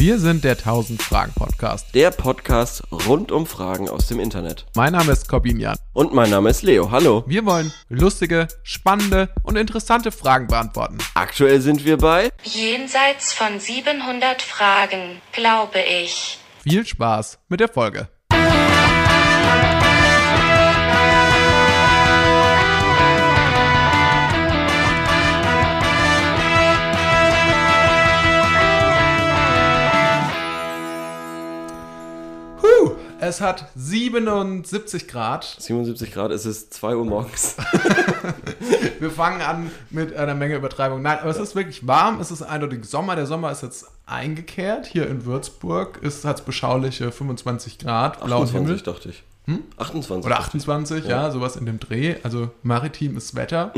Wir sind der 1000 Fragen Podcast. Der Podcast rund um Fragen aus dem Internet. Mein Name ist Corbin Jan. Und mein Name ist Leo. Hallo. Wir wollen lustige, spannende und interessante Fragen beantworten. Aktuell sind wir bei Jenseits von 700 Fragen, glaube ich. Viel Spaß mit der Folge. Es hat 77 Grad. 77 Grad, es ist 2 Uhr morgens. Wir fangen an mit einer Menge Übertreibung. Nein, aber es ist wirklich warm. Es ist eindeutig Sommer. Der Sommer ist jetzt eingekehrt. Hier in Würzburg hat es beschauliche 25 Grad, blauen 28 Himmel. dachte ich. 28. Oder 28, ja. sowas in dem Dreh. Also maritimes Wetter.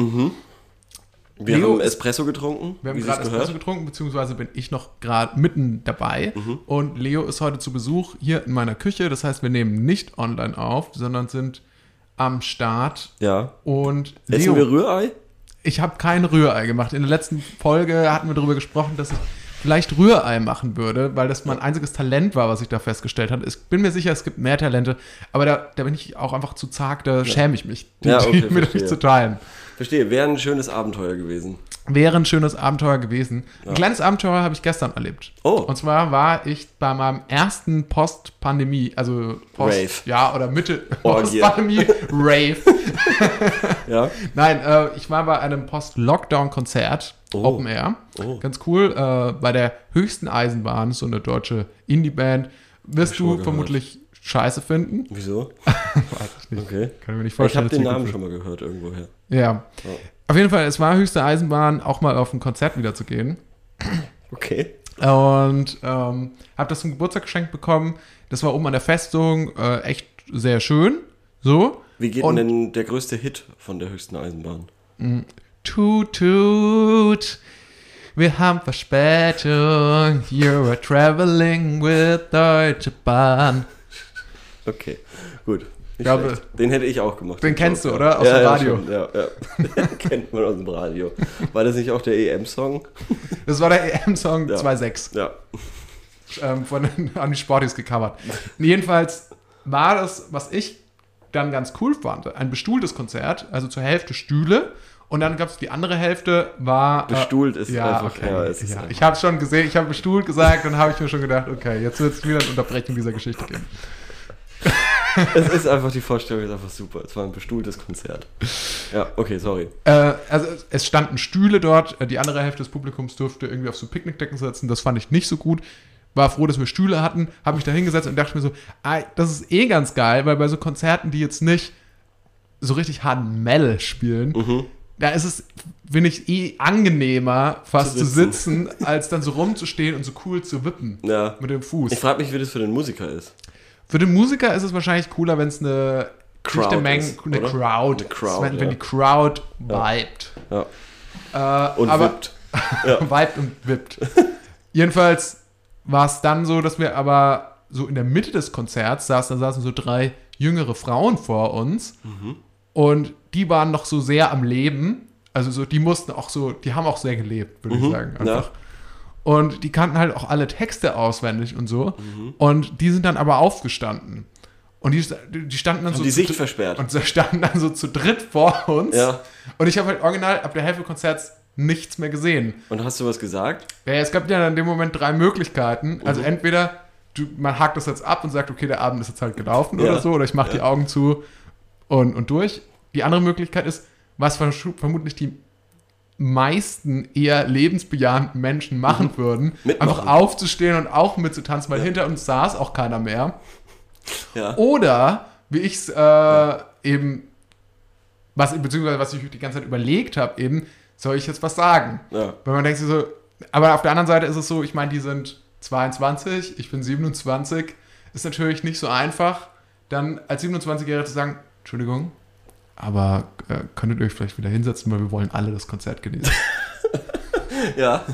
Wir Leo haben Espresso getrunken, Wir haben gerade es Espresso getrunken, beziehungsweise bin ich noch gerade mitten dabei. Mhm. Und Leo ist heute zu Besuch hier in meiner Küche. Das heißt, wir nehmen nicht online auf, sondern sind am Start. Ja. Und Essen wir Rührei? Ich habe kein Rührei gemacht. In der letzten Folge hatten wir darüber gesprochen, dass ich vielleicht Rührei machen würde, weil das mein einziges Talent war, was ich da festgestellt habe. Ich bin mir sicher, es gibt mehr Talente, aber da, da bin ich auch einfach zu zag, da schäme ich mich, die, Ja, okay, die mit euch zu teilen. Verstehe, wäre ein schönes Abenteuer gewesen. Wäre ein schönes Abenteuer gewesen. Ein kleines Abenteuer habe ich gestern erlebt. Oh. Und zwar war ich bei meinem ersten Post-Pandemie, also Post, Rave. ja, oder Mitte Orgie. Post-Pandemie, Rave. Ja. Nein, äh, ich war bei einem Post-Lockdown-Konzert, Oh. Open Air. Oh. Ganz cool. Äh, bei der höchsten Eisenbahn, so eine deutsche Indie-Band. Wirst du gehört. vermutlich scheiße finden. Wieso? Weiß ich nicht. Okay. Kann ich mir nicht Ich vorstellen. habe den Namen schon mal gehört irgendwoher. Ja. Auf jeden Fall, es war höchste Eisenbahn, auch mal auf ein Konzert wieder zu gehen. Okay. Und ähm, habe das zum Geburtstag geschenkt bekommen. Das war oben an der Festung, äh, echt sehr schön. So. Wie geht Und- denn der größte Hit von der höchsten Eisenbahn? Tut, tut. Wir haben Verspätung. You're traveling with Deutsche Bahn. Okay, gut. Nicht glaube- schlecht. den hätte ich auch gemacht. Den kennst du, ja. oder? Aus ja, dem ja, Radio. Schon, ja, ja. Kennt man aus dem Radio. War das nicht auch der EM-Song? Das war der EM-Song Ja. 2.6. Ja. ähm, von den an die Sportis gecovert. Jedenfalls war das, was ich dann ganz cool fand, ein bestuhltes Konzert, also zur Hälfte Stühle und dann gab es die andere Hälfte war äh, Bestuhlt ist ja, einfach- okay, ja, ist ja. Ich habe schon gesehen, ich habe bestuhlt gesagt und habe ich mir schon gedacht, okay, jetzt wird es wieder eine Unterbrechung dieser Geschichte geben. Es ist einfach, die Vorstellung ist einfach super. Es war ein bestuhltes Konzert. Ja, okay, sorry. Äh, also es- standen Stühle dort, äh, die andere Hälfte des Publikums durfte irgendwie auf so Picknickdecken sitzen, das fand ich nicht so gut. War froh, dass wir Stühle hatten, habe mich da hingesetzt und dachte mir so, ah, das ist eh ganz geil, weil bei so Konzerten, die jetzt nicht so richtig harten Metal spielen, Mhm. da ist es, finde ich, eh angenehmer, fast zu Zu sitzen, als dann so rumzustehen und so cool zu wippen Ja. mit dem Fuß. Ich frage mich, wie das für den Musiker ist. Für den Musiker ist es wahrscheinlich cooler, wenn es eine Crowd Menge, ist, eine? Crowd, Eine Crowd, wenn, wenn ja. die Crowd vibet. Ja. Äh, Und aber, wippt. vibet und wippt. Jedenfalls war es dann so, dass wir aber so in der Mitte des Konzerts saßen, da saßen so drei jüngere Frauen vor uns und die waren noch so sehr am Leben. Also so, die mussten auch so, die haben auch sehr gelebt, würde ich sagen. ja. Und die kannten halt auch alle Texte auswendig und so. Und die sind dann aber aufgestanden. Und die, die standen dann so. die zu Sicht versperrt. Und standen dann so zu dritt vor uns. Ja. Und ich habe halt original ab der Hälfte des Konzerts nichts mehr gesehen. Und hast du was gesagt? Ja, es gab ja in dem Moment drei Möglichkeiten. Mhm. Also entweder du, man hakt das jetzt ab und sagt, okay, der Abend ist jetzt halt gelaufen Ja. oder so, oder ich mache die Ja. Augen zu und, und durch. Die andere Möglichkeit ist, was vermutlich die meisten eher lebensbejahenden Menschen machen würden, Mhm. Mitmachen. einfach aufzustehen und auch mitzutanzen, weil hinter uns saß auch keiner mehr. Ja. Oder, wie ich es äh, eben, was, beziehungsweise was ich die ganze Zeit überlegt habe, eben, soll ich jetzt was sagen? Ja. Weil man denkt sich so, aber auf der anderen Seite ist es so, ich meine, die sind 22, ich bin 27, ist natürlich nicht so einfach, dann als 27-Jähriger zu sagen, Entschuldigung, aber äh, könntet ihr euch vielleicht wieder hinsetzen, weil wir wollen alle das Konzert genießen. Ja.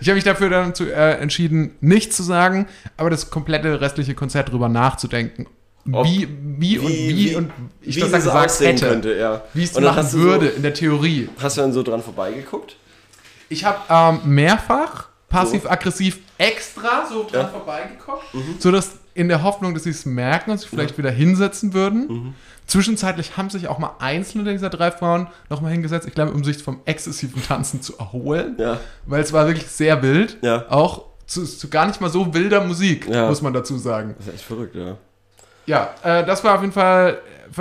Ich habe mich dafür dann zu, äh, entschieden, nichts zu sagen, aber das komplette restliche Konzert drüber nachzudenken. Ob- wie, wie, und wie, und ich wie das dann gesagt aussehen hätte, könnte, ja. wie ich es machen würde So, in der Theorie. hast du dann so dran vorbeigeguckt? Ich habe ähm, mehrfach passiv-aggressiv extra so dran Ja. Mhm. vorbeigeguckt, so dass in der Hoffnung, dass sie es merken und sich vielleicht wieder hinsetzen würden. Mhm. Zwischenzeitlich haben sich auch mal einzelne dieser drei Frauen nochmal hingesetzt, ich glaube, um sich vom exzessiven Tanzen zu erholen. Ja. Weil es war wirklich sehr wild. Ja. Auch zu, zu gar nicht mal so wilder Musik, Ja. muss man dazu sagen. Das ist echt verrückt, ja. Ja, äh, das war auf jeden Fall,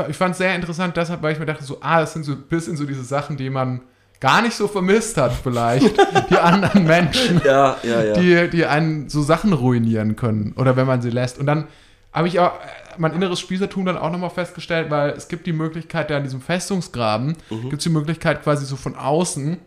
ich fand es sehr interessant, deshalb, weil ich mir dachte, so, ah, das sind so ein bisschen so diese Sachen, die man gar nicht so vermisst hat, vielleicht. die anderen Menschen, Ja, ja, ja. die, die einen so Sachen ruinieren können. Oder wenn man sie lässt. Und dann habe ich auch mein inneres Spießertum dann auch nochmal festgestellt, weil es gibt die Möglichkeit, da in diesem Festungsgraben, Mhm. gibt es die Möglichkeit, quasi so von außen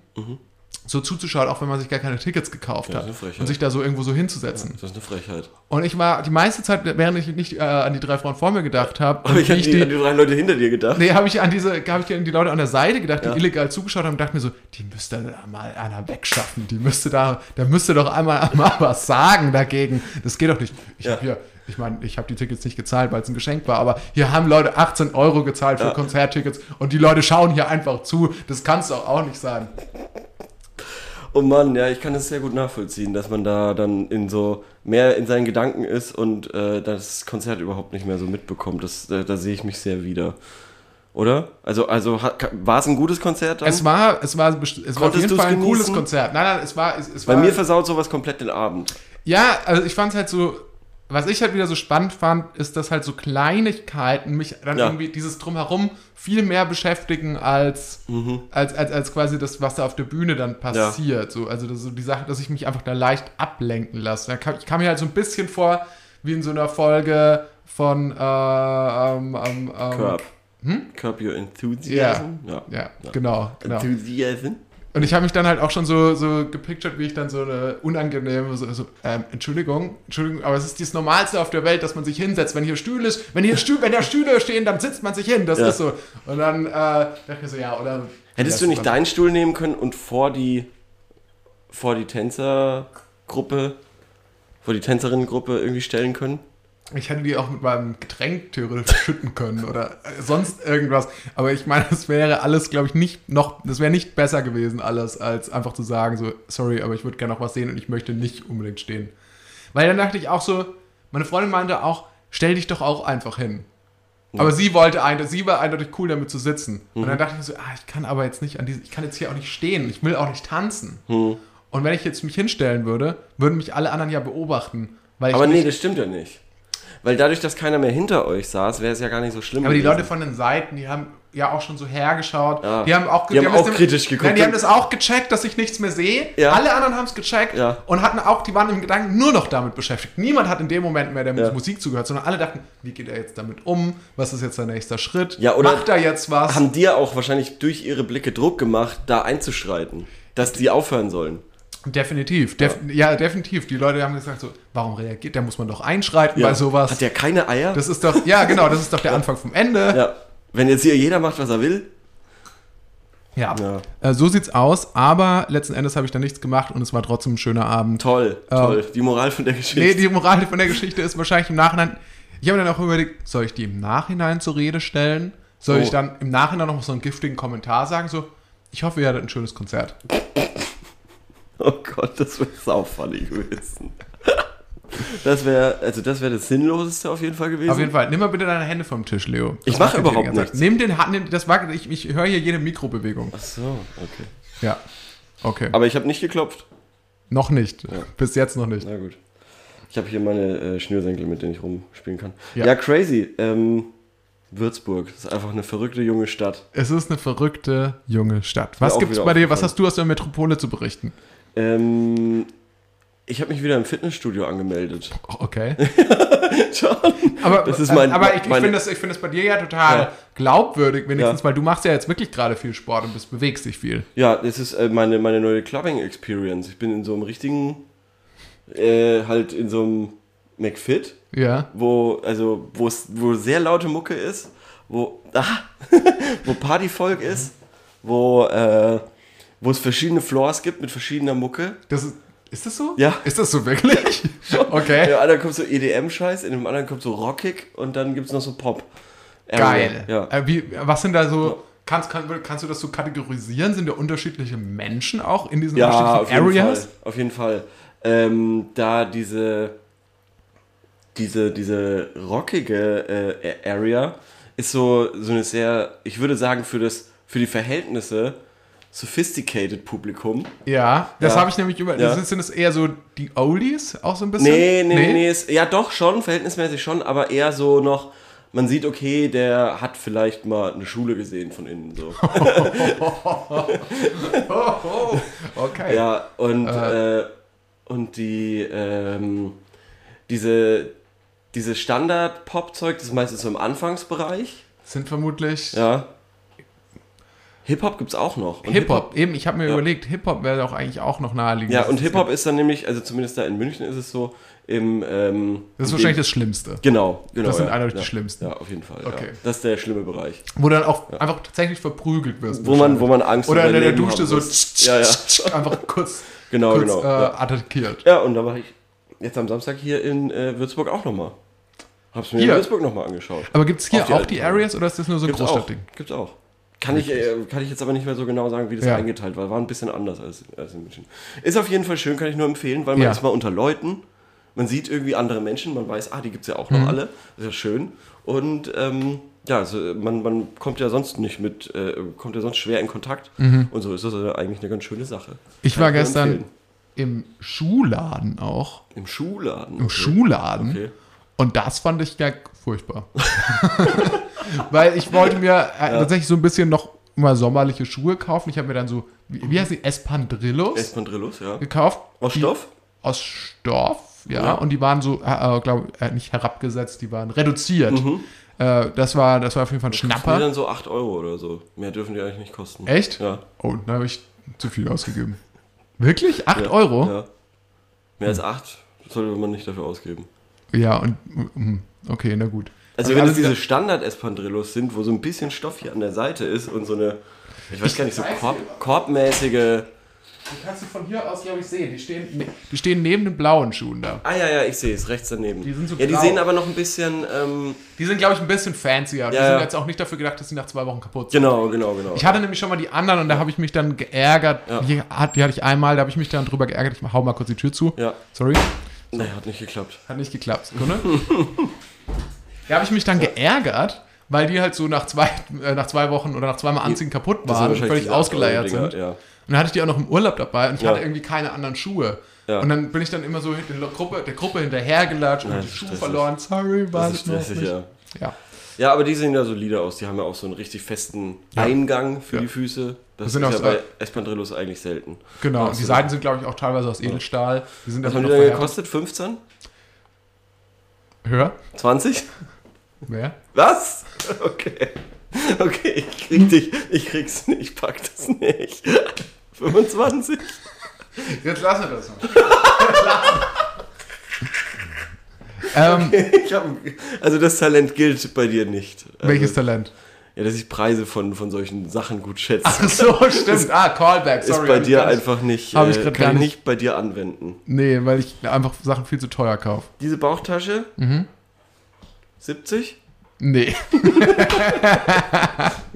so zuzuschauen, auch wenn man sich gar keine Tickets gekauft Ja, hat. das ist eine Frechheit. Und sich da so irgendwo so hinzusetzen. Das ist eine Frechheit. Und ich war die meiste Zeit, während ich nicht äh, an die drei Frauen vor mir gedacht habe, Aber ich habe an die drei Leute hinter dir gedacht. nee, habe ich an diese, habe ich an die Leute an der Seite gedacht, die Ja. illegal zugeschaut haben und dachte mir so, die müsste da mal einer wegschaffen, die müsste da, da müsste doch einmal, einmal was sagen dagegen. Das geht doch nicht. Ich Ja. habe hier, ich meine, ich habe die Tickets nicht gezahlt, weil es ein Geschenk war, aber hier haben Leute 18 Euro gezahlt für Ja. Konzerttickets und die Leute schauen hier einfach zu. Das kann es doch auch nicht sein. Oh Mann, ja, ich kann das sehr gut nachvollziehen, dass man da dann in so mehr in seinen Gedanken ist und äh, das Konzert überhaupt nicht mehr so mitbekommt. Das, äh, da sehe ich mich sehr wieder. Oder? Also, also war es ein gutes Konzert dann? Es war, es war, es war auf jeden Fall ein cooles genießen? Konzert. Nein, nein, es war, es, es Bei war, mir versaut sowas komplett den Abend. Ja, also ich fand es halt so, was ich halt wieder so spannend fand, ist, dass halt so Kleinigkeiten mich dann Ja. irgendwie dieses Drumherum viel mehr beschäftigen als, Mhm. als, als, als quasi das, was da auf der Bühne dann passiert. So, also das, so die Sache, dass ich mich einfach da leicht ablenken lasse. Kam, ich kam mir halt so ein bisschen vor, wie in so einer Folge von äh, ähm, ähm, ähm, Curb. Curb Your Enthusiasm? Ja. Ja, genau, genau. Enthusiasm? Und ich habe mich dann halt auch schon so, so gepictured, wie ich dann so eine unangenehme, so, so ähm, Entschuldigung, Entschuldigung, aber es ist das Normalste auf der Welt, dass man sich hinsetzt. Wenn hier Stühle ist, wenn hier Stühle, wenn da Stühle stehen, dann sitzt man sich hin. Das Ja. ist so. Und dann äh, dachte ich so, ja, oder. Hättest du nicht deinen Stuhl nehmen können und vor die, vor die Tänzergruppe, vor die Tänzerinnengruppe irgendwie stellen können? Ich hätte die auch mit meinem Getränk theoretisch schütten können oder äh, sonst irgendwas. Aber ich meine, es wäre alles, glaube ich, nicht noch, das wäre nicht besser gewesen, alles, als einfach zu sagen, so, sorry, aber ich würde gerne noch was sehen und ich möchte nicht unbedingt stehen. Weil dann dachte ich auch so, meine Freundin meinte auch, stell dich doch auch einfach hin. Aber sie wollte ein, sie war eindeutig cool damit zu sitzen. Und dann dachte ich so, ah, ich kann aber jetzt nicht an diese, ich kann jetzt hier auch nicht stehen, ich will auch nicht tanzen. Und wenn ich jetzt mich hinstellen würde, würden mich alle anderen ja beobachten. Weil ich Aber nee, das stimmt ja nicht. Weil dadurch, dass keiner mehr hinter euch saß, wäre es ja gar nicht so schlimm. Aber die gewesen. Leute von den Seiten, die haben ja auch schon so hergeschaut. Ja. Die haben auch, Die haben auch das- kritisch geguckt. Nein, die haben das auch gecheckt, dass ich nichts mehr sehe. Ja. Alle anderen haben es gecheckt Ja. und hatten auch, die waren im Gedanken nur noch damit beschäftigt. Niemand hat in dem Moment mehr der. Musik zugehört, sondern alle dachten, wie geht er jetzt damit um? Was ist jetzt sein nächster Schritt? Macht er jetzt was? haben dir auch wahrscheinlich durch ihre Blicke Druck gemacht, da einzuschreiten, dass die aufhören sollen. Definitiv. Def ja. definitiv. Die Leute haben gesagt so, warum reagiert? Da muss man doch einschreiten bei sowas. Hat der keine Eier? das ist doch, ja genau, das ist doch der Anfang vom Ende. ja. Wenn jetzt hier jeder macht, was er will. Ja. Ja. Äh, so sieht's aus, aber letzten Endes habe ich da nichts gemacht und es war trotzdem ein schöner Abend. Toll, toll. Die Moral von der Geschichte. Nee, die Moral von der Geschichte ist wahrscheinlich im Nachhinein. Ich habe mir dann auch überlegt, soll ich die im Nachhinein zur Rede stellen? Soll Oh. ich dann im Nachhinein noch so einen giftigen Kommentar sagen? So, ich hoffe, ihr hattet ein schönes Konzert. Oh Gott, das wäre saufunny gewesen. Das wäre, also das wäre das Sinnloseste auf jeden Fall gewesen. Auf jeden Fall, nimm mal bitte deine Hände vom Tisch, Leo. Ich Das mache wackelt hier überhaupt nichts. Nimm den Hand, nimm, das wackelt, ich, ich höre hier jede Mikrobewegung. Ach so, okay. Ja. Okay. Aber ich habe nicht geklopft. noch nicht. Bis jetzt noch nicht. Na gut. Ich habe hier meine äh, Schnürsenkel, mit denen ich rumspielen kann. Ja. Ja, crazy. Ähm, Würzburg, das ist einfach eine verrückte junge Stadt. Es ist eine verrückte junge Stadt. Was gibt's bei dir? Was hast du aus der Metropole zu berichten? Ähm, ich habe mich wieder im Fitnessstudio angemeldet. Okay. Schon? Aber, Das ist mein- aber ich, ich finde das, ich find das bei dir ja total Ja. glaubwürdig, wenigstens, Ja. weil du machst ja jetzt wirklich gerade viel Sport und bist, bewegst dich viel. Ja, das ist äh, meine, meine neue Clubbing-Experience. Ich bin in so einem richtigen, äh, halt in so einem McFit, Ja. wo, also, wo es, wo sehr laute Mucke ist, wo, ah, wo Partyvolk ist, wo, äh, wo es verschiedene Floors gibt mit verschiedener Mucke. Das ist, ist das so? Ja. Ist das so wirklich? Okay. In dem anderen kommt so EDM-Scheiß, in dem anderen kommt so rockig und dann gibt es noch so Pop. Geil. Ja. Äh, wie, was sind da so, kannst, kann, kannst du das so kategorisieren? Sind da unterschiedliche Menschen auch in diesen Ja, auf unterschiedlichen jeden Areas? Fall. Auf jeden Fall. ähm, da diese, diese, diese rockige äh, Area ist so, so eine sehr, ich würde sagen, für, das, für die Verhältnisse sophisticated Publikum. Ja, das Ja. habe ich nämlich über. Ja. Sind, es eher so die Oldies auch so ein bisschen? Nee, nee, nee, nee, ist, ja doch schon, verhältnismäßig schon, aber eher so noch, man sieht, okay, der hat vielleicht mal eine Schule gesehen von innen so. Okay. Ja, und, äh, und die, ähm, diese, diese Standard-Pop-Zeug, das ist meistens so im Anfangsbereich. Sind vermutlich Ja. Hip-Hop gibt's auch noch. Hip-Hop. Eben, ich habe mir Ja. überlegt, Hip-Hop wäre doch eigentlich auch noch naheliegend. Ja, und es Hip-Hop gibt. ist dann nämlich, also zumindest da in München ist es so, im, ähm, Das ist in wahrscheinlich dem- das Schlimmste. Genau, genau. Das sind ja, eindeutig die ja, schlimmsten. Ja, auf jeden Fall. Okay. Ja. Das ist der schlimme Bereich. Wo dann auch einfach tatsächlich verprügelt wirst. Wo man, wo man Angst Oder in der Dusche so. Ja, ja. einfach kurz, Genau, kurz genau. äh, ja. attackiert. ja, und da war ich jetzt am Samstag hier in äh, Würzburg auch nochmal. Hab's mir Hier? in Würzburg nochmal angeschaut. Aber gibt es hier die auch die. Areas oder ist das nur so ein Gibt's. Großstadtding? Gibt's auch. Kann ich, äh, kann ich jetzt aber nicht mehr so genau sagen, wie das Ja. eingeteilt war. War ein bisschen anders als, als in München. Ist auf jeden Fall schön, kann ich nur empfehlen, weil man Ja. ist mal unter Leuten. Man sieht irgendwie andere Menschen, man weiß, ah, die gibt's ja auch Mhm. noch alle. Das ist ja schön. Und ähm, ja, also man, man kommt ja sonst nicht mit, äh, kommt ja sonst schwer in Kontakt. Und so ist das äh, eigentlich eine ganz schöne Sache. Mhm. Ich Kann war gestern empfehlen. im Schuhladen auch. Im Schuhladen. Im Schuhladen. Okay. Und das fand ich ja furchtbar. Weil ich wollte mir äh, tatsächlich so ein bisschen noch mal sommerliche Schuhe kaufen. Ich habe mir dann so, wie, wie heißt die, Espandrillos Espandrillos, ja. gekauft. Aus Die- Stoff? Aus Stoff, ja. Ja. Und die waren so, äh, äh, glaube äh, nicht herabgesetzt, die waren reduziert. Mhm. Äh, das, war, das war auf jeden Fall ein Die Schnapper. dann so 8 Euro oder so. Mehr dürfen die eigentlich nicht kosten. Echt? Ja. Oh, da habe ich zu viel ausgegeben. Wirklich? 8 ja. Euro? Ja. Mehr als 8 sollte man nicht dafür ausgeben. Ja, und mm, okay, na gut. Also Und wenn es diese Standard-Espandrillos sind, wo so ein bisschen Stoff hier an der Seite ist und so eine, ich weiß gar nicht, so Korb, korbmäßige... Die kannst du von hier aus, glaube ich, sehen. Die stehen, die stehen neben den blauen Schuhen da. Ah ja, ja, ich sehe es, rechts daneben. Die sind so ja, die blau. sehen aber noch ein bisschen... Ähm, Die sind, glaube ich, ein bisschen fancier. Die Ja, sind ja. jetzt auch nicht dafür gedacht, dass sie nach zwei Wochen kaputt sind. genau, genau, genau. Ich hatte nämlich schon mal die anderen und da habe ich mich dann geärgert. Ja. Die, hat, die hatte ich einmal, da habe ich mich dann drüber geärgert. Ich hau mal kurz die Tür zu. ja, Sorry. naja, hat nicht geklappt. Hat nicht geklappt. Sekunde. da habe ich mich dann geärgert, weil die halt so nach zwei, äh, nach zwei Wochen oder nach zweimal Anziehen kaputt waren und völlig ausgeleiert 8-Euro-Dinger, sind. Ja. Und dann hatte ich die auch noch im Urlaub dabei und ich Ja. hatte irgendwie keine anderen Schuhe. Ja. Und dann bin ich dann immer so der Gruppe, der Gruppe hinterhergelatscht und die Schuhe verloren. Sorry, war ich noch nicht. ja. Ja. Aber die sehen ja solide aus. Die haben ja auch so einen richtig festen. Eingang für die Füße. Das, Das sind ist auch ja bei Espandrillos eigentlich selten. Genau, und die Seiten sind, glaube ich, auch teilweise aus Edelstahl. Die sind Was haben die gekostet? 15? Höher? 20? Mehr? Was? Okay. Okay, ich krieg dich. Ich krieg's nicht. Ich pack das nicht. 25? Jetzt lassen wir das mal. ähm, Ich hab, also das Talent gilt bei dir nicht. Also, welches Talent? Ja, dass ich Preise von, von solchen Sachen gut schätze. Ach so, stimmt. Ah, Callback, ist sorry. bei hab ich dir einfach nicht, ich äh, grad kann gar ich nicht bei dir anwenden. Nee, weil ich einfach Sachen viel zu teuer kaufe. Diese Bauchtasche? Mhm. 70? Nee.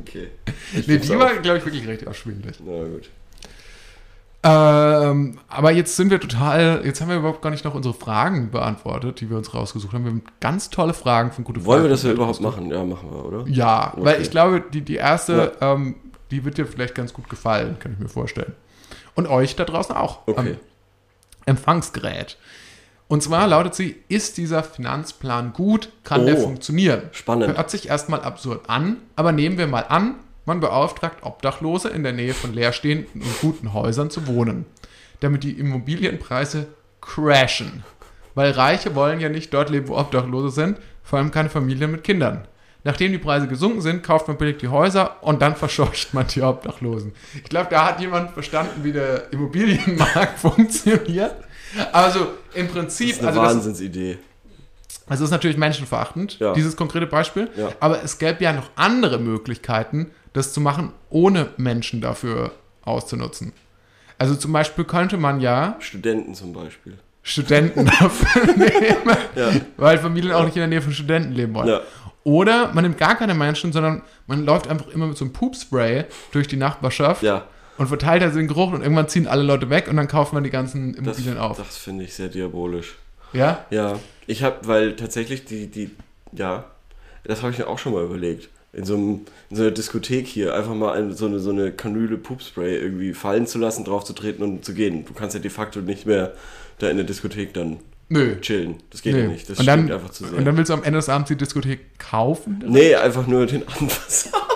Okay. Nee, geb's die auf. war, glaube ich, wirklich recht erschwinglich. Na gut. Ähm, aber jetzt sind wir total, jetzt haben wir überhaupt gar nicht noch unsere Fragen beantwortet, die wir uns rausgesucht haben. Wir haben ganz tolle Fragen von gute Wollen wir Fragen. das ja überhaupt machen? Ja, machen wir, oder? Ja, Okay. weil ich glaube, die, die erste, ähm, die wird dir vielleicht ganz gut gefallen, kann ich mir vorstellen. Und euch da draußen auch. Okay. Am Empfangsgerät. Und zwar lautet sie, ist dieser Finanzplan gut? Kann der Oh, funktionieren? spannend. Hört sich erstmal absurd an, aber nehmen wir mal an, man beauftragt Obdachlose in der Nähe von leerstehenden und guten Häusern zu wohnen, damit die Immobilienpreise crashen. Weil Reiche wollen ja nicht dort leben, wo Obdachlose sind, vor allem keine Familien mit Kindern. Nachdem die Preise gesunken sind, kauft man billig die Häuser und dann verscheucht man die Obdachlosen. Ich glaube, da hat jemand verstanden, wie der Immobilienmarkt funktioniert. Also im Prinzip, Das ist eine also Wahnsinnsidee. also es ist natürlich menschenverachtend, Ja. dieses konkrete Beispiel. Ja. Aber es gäbe ja noch andere Möglichkeiten, das zu machen, ohne Menschen dafür auszunutzen. Also zum Beispiel könnte man ja Studenten zum Beispiel. Studenten dafür nehmen, Ja. weil Familien auch nicht in der Nähe von Studenten leben wollen. Oder man nimmt gar keine Menschen, sondern man läuft einfach immer mit so einem Poopspray durch die Nachbarschaft Ja. Und verteilt also den Geruch und irgendwann ziehen alle Leute weg und dann kauft man die ganzen Das, Immobilien auf. das finde ich sehr diabolisch. Ja? Ja, ich habe, weil tatsächlich die, die, ja, das habe ich mir auch schon mal überlegt. In so, einem, in so einer Diskothek hier einfach mal so, eine, so eine Kanüle Poopspray irgendwie fallen zu lassen, drauf zu treten und zu gehen. Du kannst ja de facto nicht mehr da in der Diskothek dann Nö. chillen. Das geht Nee. ja nicht. Das und, dann, einfach zu sehr. und dann willst du am Ende des Abends die Diskothek kaufen? nee, einfach nur den Anfass.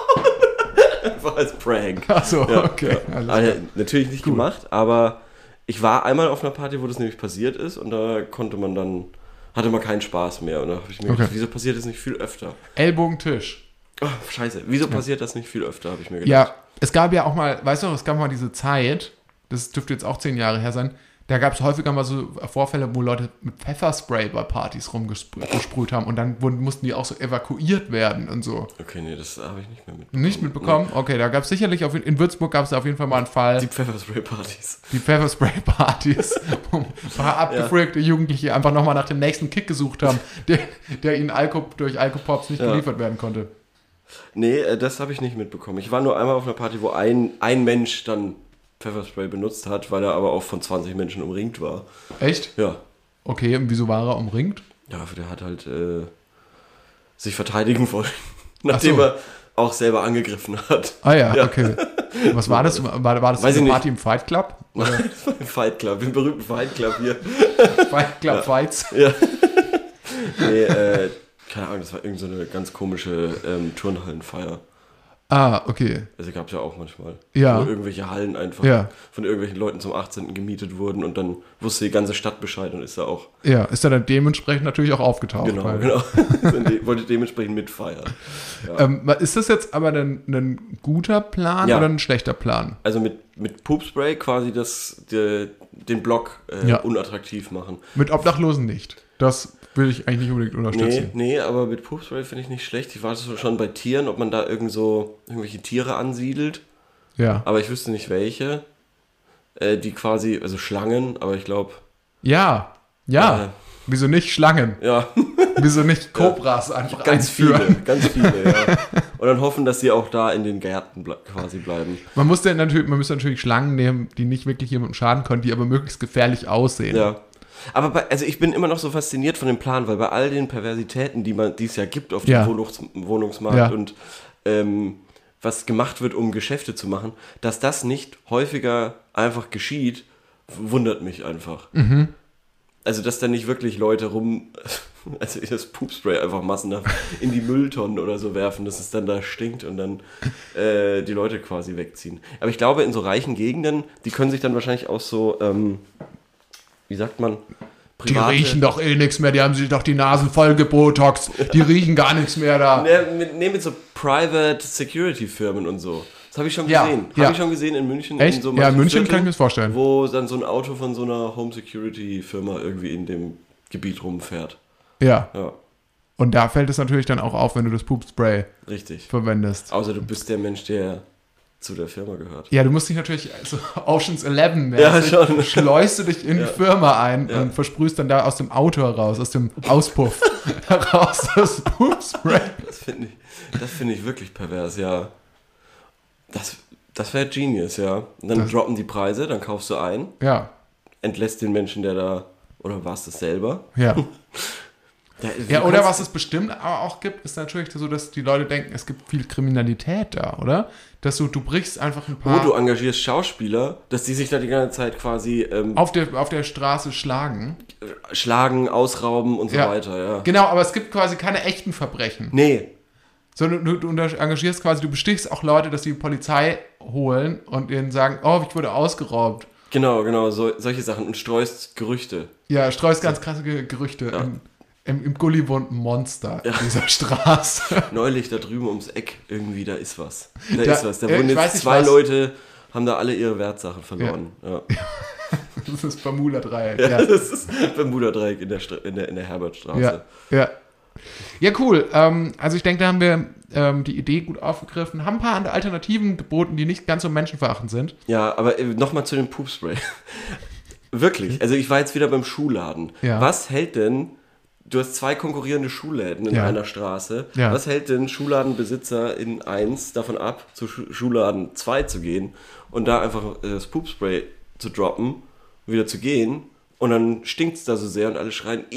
einfach als Prank. Achso, Ja, okay. ja. Also, natürlich nicht Gut. gemacht, aber ich war einmal auf einer Party, wo das nämlich passiert ist und da konnte man dann, hatte man keinen Spaß mehr. Und da habe ich mir Okay. gedacht, wieso passiert das nicht viel öfter? Ellbogentisch. Oh, scheiße, wieso passiert das nicht viel öfter, habe ich mir gedacht. Ja, es gab ja auch mal, weißt du es gab mal diese Zeit, das dürfte jetzt auch zehn Jahre her sein, da gab es häufiger mal so Vorfälle, wo Leute mit Pfefferspray bei Partys rumgesprüht haben und dann wurden, mussten die auch so evakuiert werden und so. Okay, nee, das habe ich nicht mehr mitbekommen. Nicht mitbekommen? Okay, da gab es sicherlich, auf, in Würzburg gab es auf jeden Fall mal einen Fall, Die Pfefferspray-Partys. die Pfefferspray-Partys, wo ein paar abgefreakte Jugendliche einfach nochmal nach dem nächsten Kick gesucht haben, der, der ihnen Alko, durch Alkopops nicht Ja. geliefert werden konnte. Nee, äh, das habe ich nicht mitbekommen. Ich war nur einmal auf einer Party, wo ein, ein Mensch dann Pfefferspray benutzt hat, weil er aber auch von 20 Menschen umringt war. Echt? Ja. Okay, und wieso war er umringt? Ja, der hat halt äh, sich verteidigen wollen. Nachdem so. er auch selber angegriffen hat. Ah ja, okay. Was war das? War, war das Weiß eine Party im Fight Club? Im Fight Club, im berühmten Fight Club hier. Fight Club Fights? Nee, äh, keine Ahnung, das war irgend so eine ganz komische ähm, Turnhallenfeier. Ah, okay. Also gab es ja auch manchmal. Ja. Wo irgendwelche Hallen einfach Ja. von irgendwelchen Leuten zum 18. gemietet wurden und dann wusste die ganze Stadt Bescheid und ist da auch. Ja, ist er dann dementsprechend natürlich auch aufgetaucht. Genau, weil- genau. Wollte dementsprechend mitfeiern. Ähm, ist das jetzt aber ein, ein guter Plan Ja. oder ein schlechter Plan? Also mit, mit Poopspray quasi das, die, den Block äh, Ja. unattraktiv machen. Mit Obdachlosen nicht. Das will ich eigentlich nicht unbedingt Nee, unterstützen. nee, aber mit Poopspray finde ich nicht schlecht. Ich warte schon bei Tieren, ob man da irgend so irgendwelche Tiere ansiedelt. Ja. Aber ich wüsste nicht welche. Äh, die quasi, also Schlangen, aber ich glaube, Ja. Ja. Äh. Wieso nicht Schlangen? ja, Wieso nicht Kobras einfach ganz einführen? viele, ganz viele, ja. Und dann hoffen, dass sie auch da in den Gärten ble quasi bleiben. Man muss dann natürlich, man müsste natürlich Schlangen nehmen, die nicht wirklich jemandem schaden können, die aber möglichst gefährlich aussehen. Ja. Aber bei, also ich bin immer noch so fasziniert von dem Plan, weil bei all den Perversitäten, die man, die es ja gibt auf dem Ja. Wohnungs Wohnungsmarkt Ja. und ähm, was gemacht wird, um Geschäfte zu machen, dass das nicht häufiger einfach geschieht, wundert mich einfach. Mhm. Also, dass da nicht wirklich Leute rum, also das Poopspray einfach massenhaft in die Mülltonnen oder so werfen, dass es dann da stinkt und dann äh, die Leute quasi wegziehen. Aber ich glaube, in so reichen Gegenden, die können sich dann wahrscheinlich auch so, ähm, wie sagt man, Die riechen doch eh nichts mehr, die haben sich doch die Nasen voll gebotox. Die riechen gar nichts mehr da. Ne, mit, ne, mit so Private Security Firmen und so. Das habe ich schon Ja, gesehen. ja. Habe ich schon gesehen in München. Echt? In so Ja, in München kann Vierteln, ich mir das vorstellen. Wo dann so ein Auto von so einer Home Security Firma irgendwie in dem Gebiet rumfährt. Ja. Ja, Und da fällt es natürlich dann auch auf, wenn du das Poop-Spray richtig. verwendest. Außer du bist der Mensch, der zu der Firma gehört. Ja, du musst dich natürlich so Oceans 11 mäßig, Ja, schon. schleust du dich in Ja. die Firma ein Ja. und versprühst dann da aus dem Auto heraus, aus dem Auspuff heraus das Poop-Spray. Das finde ich, das finde ich wirklich pervers, ja. Das, das wäre genius, ja. Und dann Das- droppen die Preise, dann kaufst du ein, Ja, entlässt den Menschen, der da, oder warst du es selber? ja. Ja, Ja, oder was es bestimmt aber auch gibt, ist natürlich so, dass die Leute denken, es gibt viel Kriminalität da, oder? Dass du, du brichst einfach ein Oh, paar du engagierst Schauspieler, dass die sich da die ganze Zeit quasi ähm, auf der, auf der Straße schlagen. schlagen, ausrauben und so Ja. weiter, ja. Genau, aber es gibt quasi keine echten Verbrechen. Nee, Sondern du, du engagierst quasi, du bestichst auch Leute, dass die Polizei holen und ihnen sagen, oh, ich wurde ausgeraubt. genau, genau, so, solche Sachen und streust Gerüchte. Ja, streust ganz krasse Ge- Gerüchte. Im, im, Im Gully wohnt ein Monster in dieser Straße. Neulich da drüben ums Eck, irgendwie, da ist was. Da, Da- ist was. Da äh, weiß jetzt zwei was. Leute, haben da alle ihre Wertsachen verloren. Ja. Das ist das Bermuda-Dreieck. Ja. Ja. das ist Bermuda-Dreieck in der, Stra- in der, in der Herbertstraße. Ja, ja. Ja, cool. Ähm, also ich denke, da haben wir ähm, die Idee gut aufgegriffen, haben ein paar andere Alternativen geboten, die nicht ganz so menschenverachtend sind. Ja, aber nochmal zu dem Poopspray. Wirklich, also ich war jetzt wieder beim Schuhladen. Ja. Was hält denn du hast zwei konkurrierende Schuhläden in Ja. einer Straße. Ja. Was hält den Schuhladenbesitzer in 1 davon ab, zu Schu Schuhladen 2 zu gehen und da einfach äh, das Poopspray zu droppen, wieder zu gehen? Und dann stinkt es da so sehr und alle schreien, i,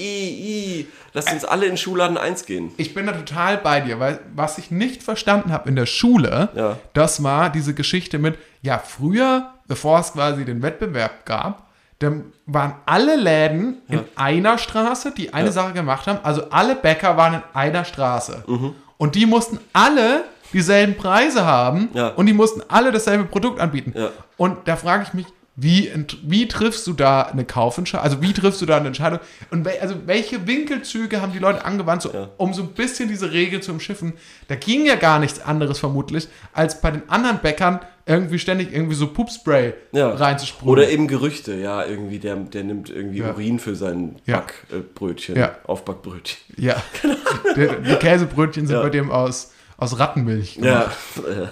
i, lasst uns alle in Schuhladen 1 gehen. Ich bin da total bei dir, weil was ich nicht verstanden habe in der Schule, Ja. das war diese Geschichte mit, ja, früher, bevor es quasi den Wettbewerb gab, dann waren alle Läden in einer Straße, die eine Sache gemacht haben. Also alle Bäcker waren in einer Straße. Mhm. Und die mussten alle dieselben Preise haben Ja. und die mussten alle dasselbe Produkt anbieten. Ja. Und da frage ich mich, wie, wie triffst du da eine Kaufentscheidung? Also wie triffst du da eine Entscheidung? Und wel, also welche Winkelzüge haben die Leute angewandt, so, Ja. um so ein bisschen diese Regel zu umschiffen? Da ging ja gar nichts anderes vermutlich, als bei den anderen Bäckern irgendwie ständig irgendwie so Pupspray Ja. reinzusprudeln. Oder eben Gerüchte, ja, irgendwie, der, der nimmt irgendwie Ja. Urin für sein Ja. Backbrötchen, Ja. Aufbackbrötchen. Ja. die, die Käsebrötchen sind Ja. bei dem aus, aus Rattenmilch. Ja, gemacht.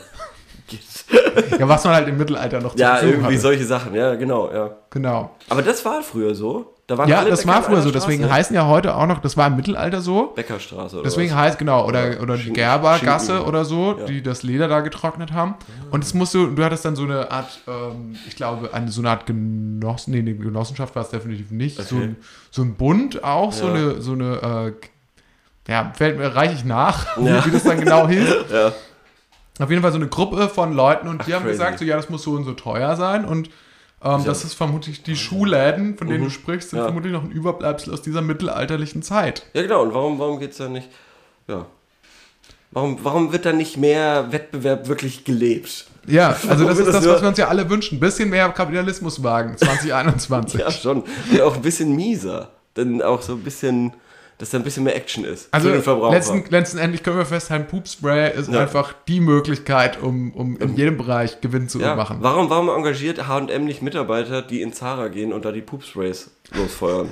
geht. ja, was man halt im Mittelalter noch zur ja irgendwie hatte. solche Sachen, ja, genau, ja. Genau. Aber das war früher so. Da waren Ja, das Bäcker war früher so. Deswegen Straße. heißen ja heute auch noch, das war im Mittelalter so. Bäckerstraße oder Deswegen was? heißt, genau, oder, oder die Gerbergasse oder so, Ja. die das Leder da getrocknet haben. Und es musst du, du hattest dann so eine Art, ähm, ich glaube, eine, so eine Art Genossen, nee, eine Genossenschaft war es definitiv nicht. So, Okay. ein, so ein Bund auch, so Ja. eine, so eine, äh, ja, fällt mir, reiche ich nach, Ja. wie das dann genau hieß. Ja, Auf jeden Fall so eine Gruppe von Leuten und die Ach, haben crazy. gesagt, so, ja, das muss so und so teuer sein und ähm, das ist vermutlich die Schuhläden, von denen du sprichst, sind Mhm. Ja. vermutlich noch ein Überbleibsel aus dieser mittelalterlichen Zeit. ja genau. Und warum, warum geht es da nicht? Ja. Warum, warum wird da nicht mehr Wettbewerb wirklich gelebt? Ja, also das ist das was wir uns ja alle wünschen. Ein bisschen mehr Kapitalismus wagen, 2021. Ja, schon. Und auch ein bisschen mieser. Dann auch so ein bisschen, dass da ein bisschen mehr Action ist. Also für den Verbraucher. letzten, letztendlich können wir festhalten, Poopspray ist Ja. einfach die Möglichkeit, um, um in jedem Bereich Gewinn zu ja, machen. warum, warum engagiert H&M nicht Mitarbeiter, die in Zara gehen und da die Poopsprays losfeuern?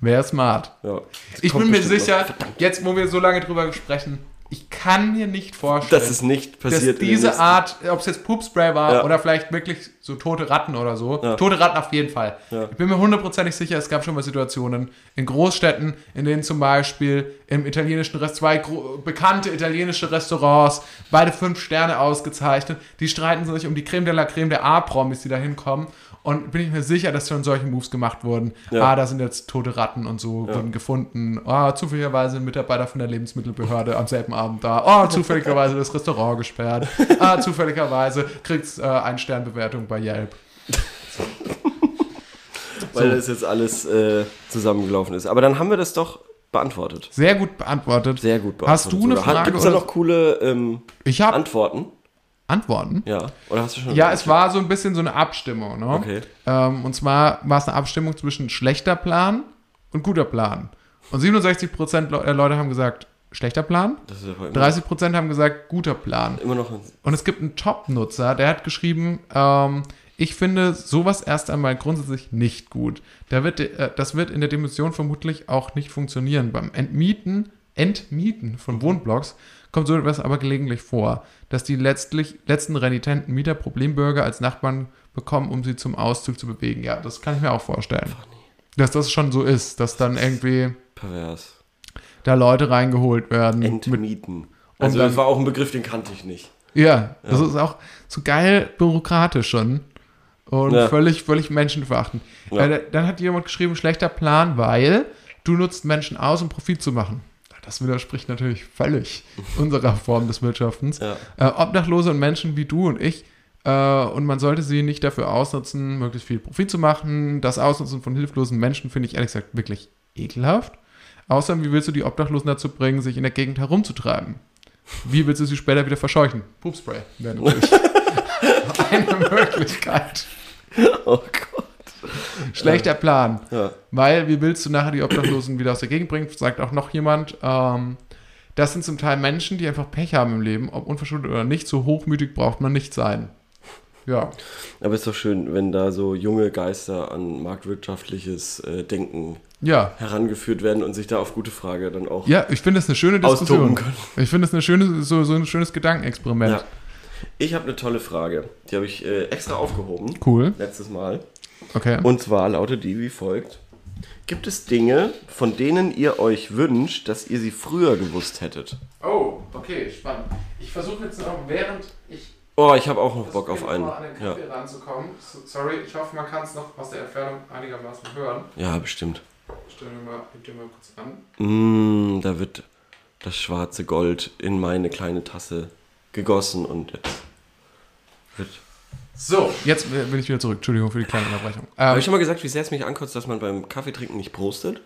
Wäre smart. Ja. Ich bin mir sicher, noch. jetzt wo wir so lange drüber sprechen, ich kann mir nicht vorstellen, dass es nicht dass passiert. den diese Art, ob es jetzt Poopspray war Ja. oder vielleicht wirklich so tote Ratten oder so, Ja. tote Ratten auf jeden Fall. Ja. Ich bin mir hundertprozentig sicher, es gab schon mal Situationen in Großstädten, in denen zum Beispiel im italienischen Rest zwei bekannte italienische Restaurants, beide fünf Sterne ausgezeichnet, die streiten sich um die Creme de la Creme der A-Promis, die da hinkommen. Und bin ich mir sicher, dass schon solche Moves gemacht wurden. Ja. Ah, da sind jetzt tote Ratten und so wurden gefunden. Ah, zufälligerweise ein Mitarbeiter von der Lebensmittelbehörde am selben Abend da. Oh, zufälligerweise das Restaurant gesperrt. Ah, zufälligerweise kriegt's äh, eine Sternbewertung bei Yelp. weil so. das jetzt alles äh, zusammengelaufen ist. Aber dann haben wir das doch beantwortet. Sehr gut beantwortet. Sehr gut beantwortet. Hast du eine. Frage? Gibt es da noch coole ähm, Ich habe Antworten? Antworten. Ja. Oder hast du schon? Ja, es war so ein bisschen so eine Abstimmung. Ne? Okay. Ähm, und zwar war es eine Abstimmung zwischen schlechter Plan und guter Plan. Und 67% Le- der Leute haben gesagt, schlechter Plan. Das ist immer, 30% haben gesagt, guter Plan. immer noch Und es gibt einen Top-Nutzer, der hat geschrieben, ähm, ich finde sowas erst einmal grundsätzlich nicht gut. Da wird, äh, das wird in der Dimension vermutlich auch nicht funktionieren. Beim Entmieten, Entmieten von Wohnblocks kommt so etwas aber gelegentlich vor, dass die letztlich, letzten renitenten Mieter Problembürger als Nachbarn bekommen, um sie zum Auszug zu bewegen. Ja, das kann ich mir auch vorstellen. Dass das schon so ist, dass dann irgendwie pervers. da Leute reingeholt werden. Entmieten. Also dann- das war auch ein Begriff, den kannte ich nicht. Ja, das ist auch so geil bürokratisch schon. Und Ja. völlig, völlig menschenverachtend. Ja. Dann hat jemand geschrieben, schlechter Plan, weil du nutzt Menschen aus, um Profit zu machen. Das widerspricht natürlich völlig unserer Form des Wirtschaftens. Ja. Äh, Obdachlose und Menschen wie du und ich. Äh, und man sollte sie nicht dafür ausnutzen, möglichst viel Profit zu machen. Das Ausnutzen von hilflosen Menschen finde ich ehrlich gesagt wirklich ekelhaft. Außerdem, wie willst du die Obdachlosen dazu bringen, sich in der Gegend herumzutreiben? Wie willst du sie später wieder verscheuchen? Poopspray wäre natürlich eine Möglichkeit. Oh Gott. Schlechter Plan. Ja. Weil, wie willst du nachher die Obdachlosen wieder aus der Gegend bringen? Sagt auch noch jemand. Ähm, das sind zum Teil Menschen, die einfach Pech haben im Leben. Ob unverschuldet oder nicht, so hochmütig braucht man nicht sein. Ja, Aber ist doch schön, wenn da so junge Geister an marktwirtschaftliches äh, Denken ja. herangeführt werden und sich da auf gute Frage dann auch. Ja, ich finde es eine schöne Diskussion. können. Ich finde es eine schöne, so, so ein schönes Gedankenexperiment. Ja. Ich habe eine tolle Frage. Die habe ich äh, extra aufgehoben. Cool. Letztes Mal. Okay. Und zwar lautet die wie folgt. Gibt es Dinge, von denen ihr euch wünscht, dass ihr sie früher gewusst hättet? Oh, okay, spannend. Ich versuche jetzt noch, während ich Oh, ich habe auch noch Bock auf versuche, einen. mal an den Ja, Kaffee ranzukommen. So, sorry, ich hoffe, man kann es noch aus der Entfernung einigermaßen hören. ja bestimmt. Stell dir mal, gib dir mal kurz an. Mm, da wird das schwarze Gold in meine kleine Tasse gegossen und jetzt wird. So, jetzt äh, bin ich wieder zurück. Entschuldigung für die kleine Unterbrechung. Habe Ähm, ich schon mal gesagt, wie sehr es mich ankotzt, dass man beim Kaffeetrinken nicht prostet?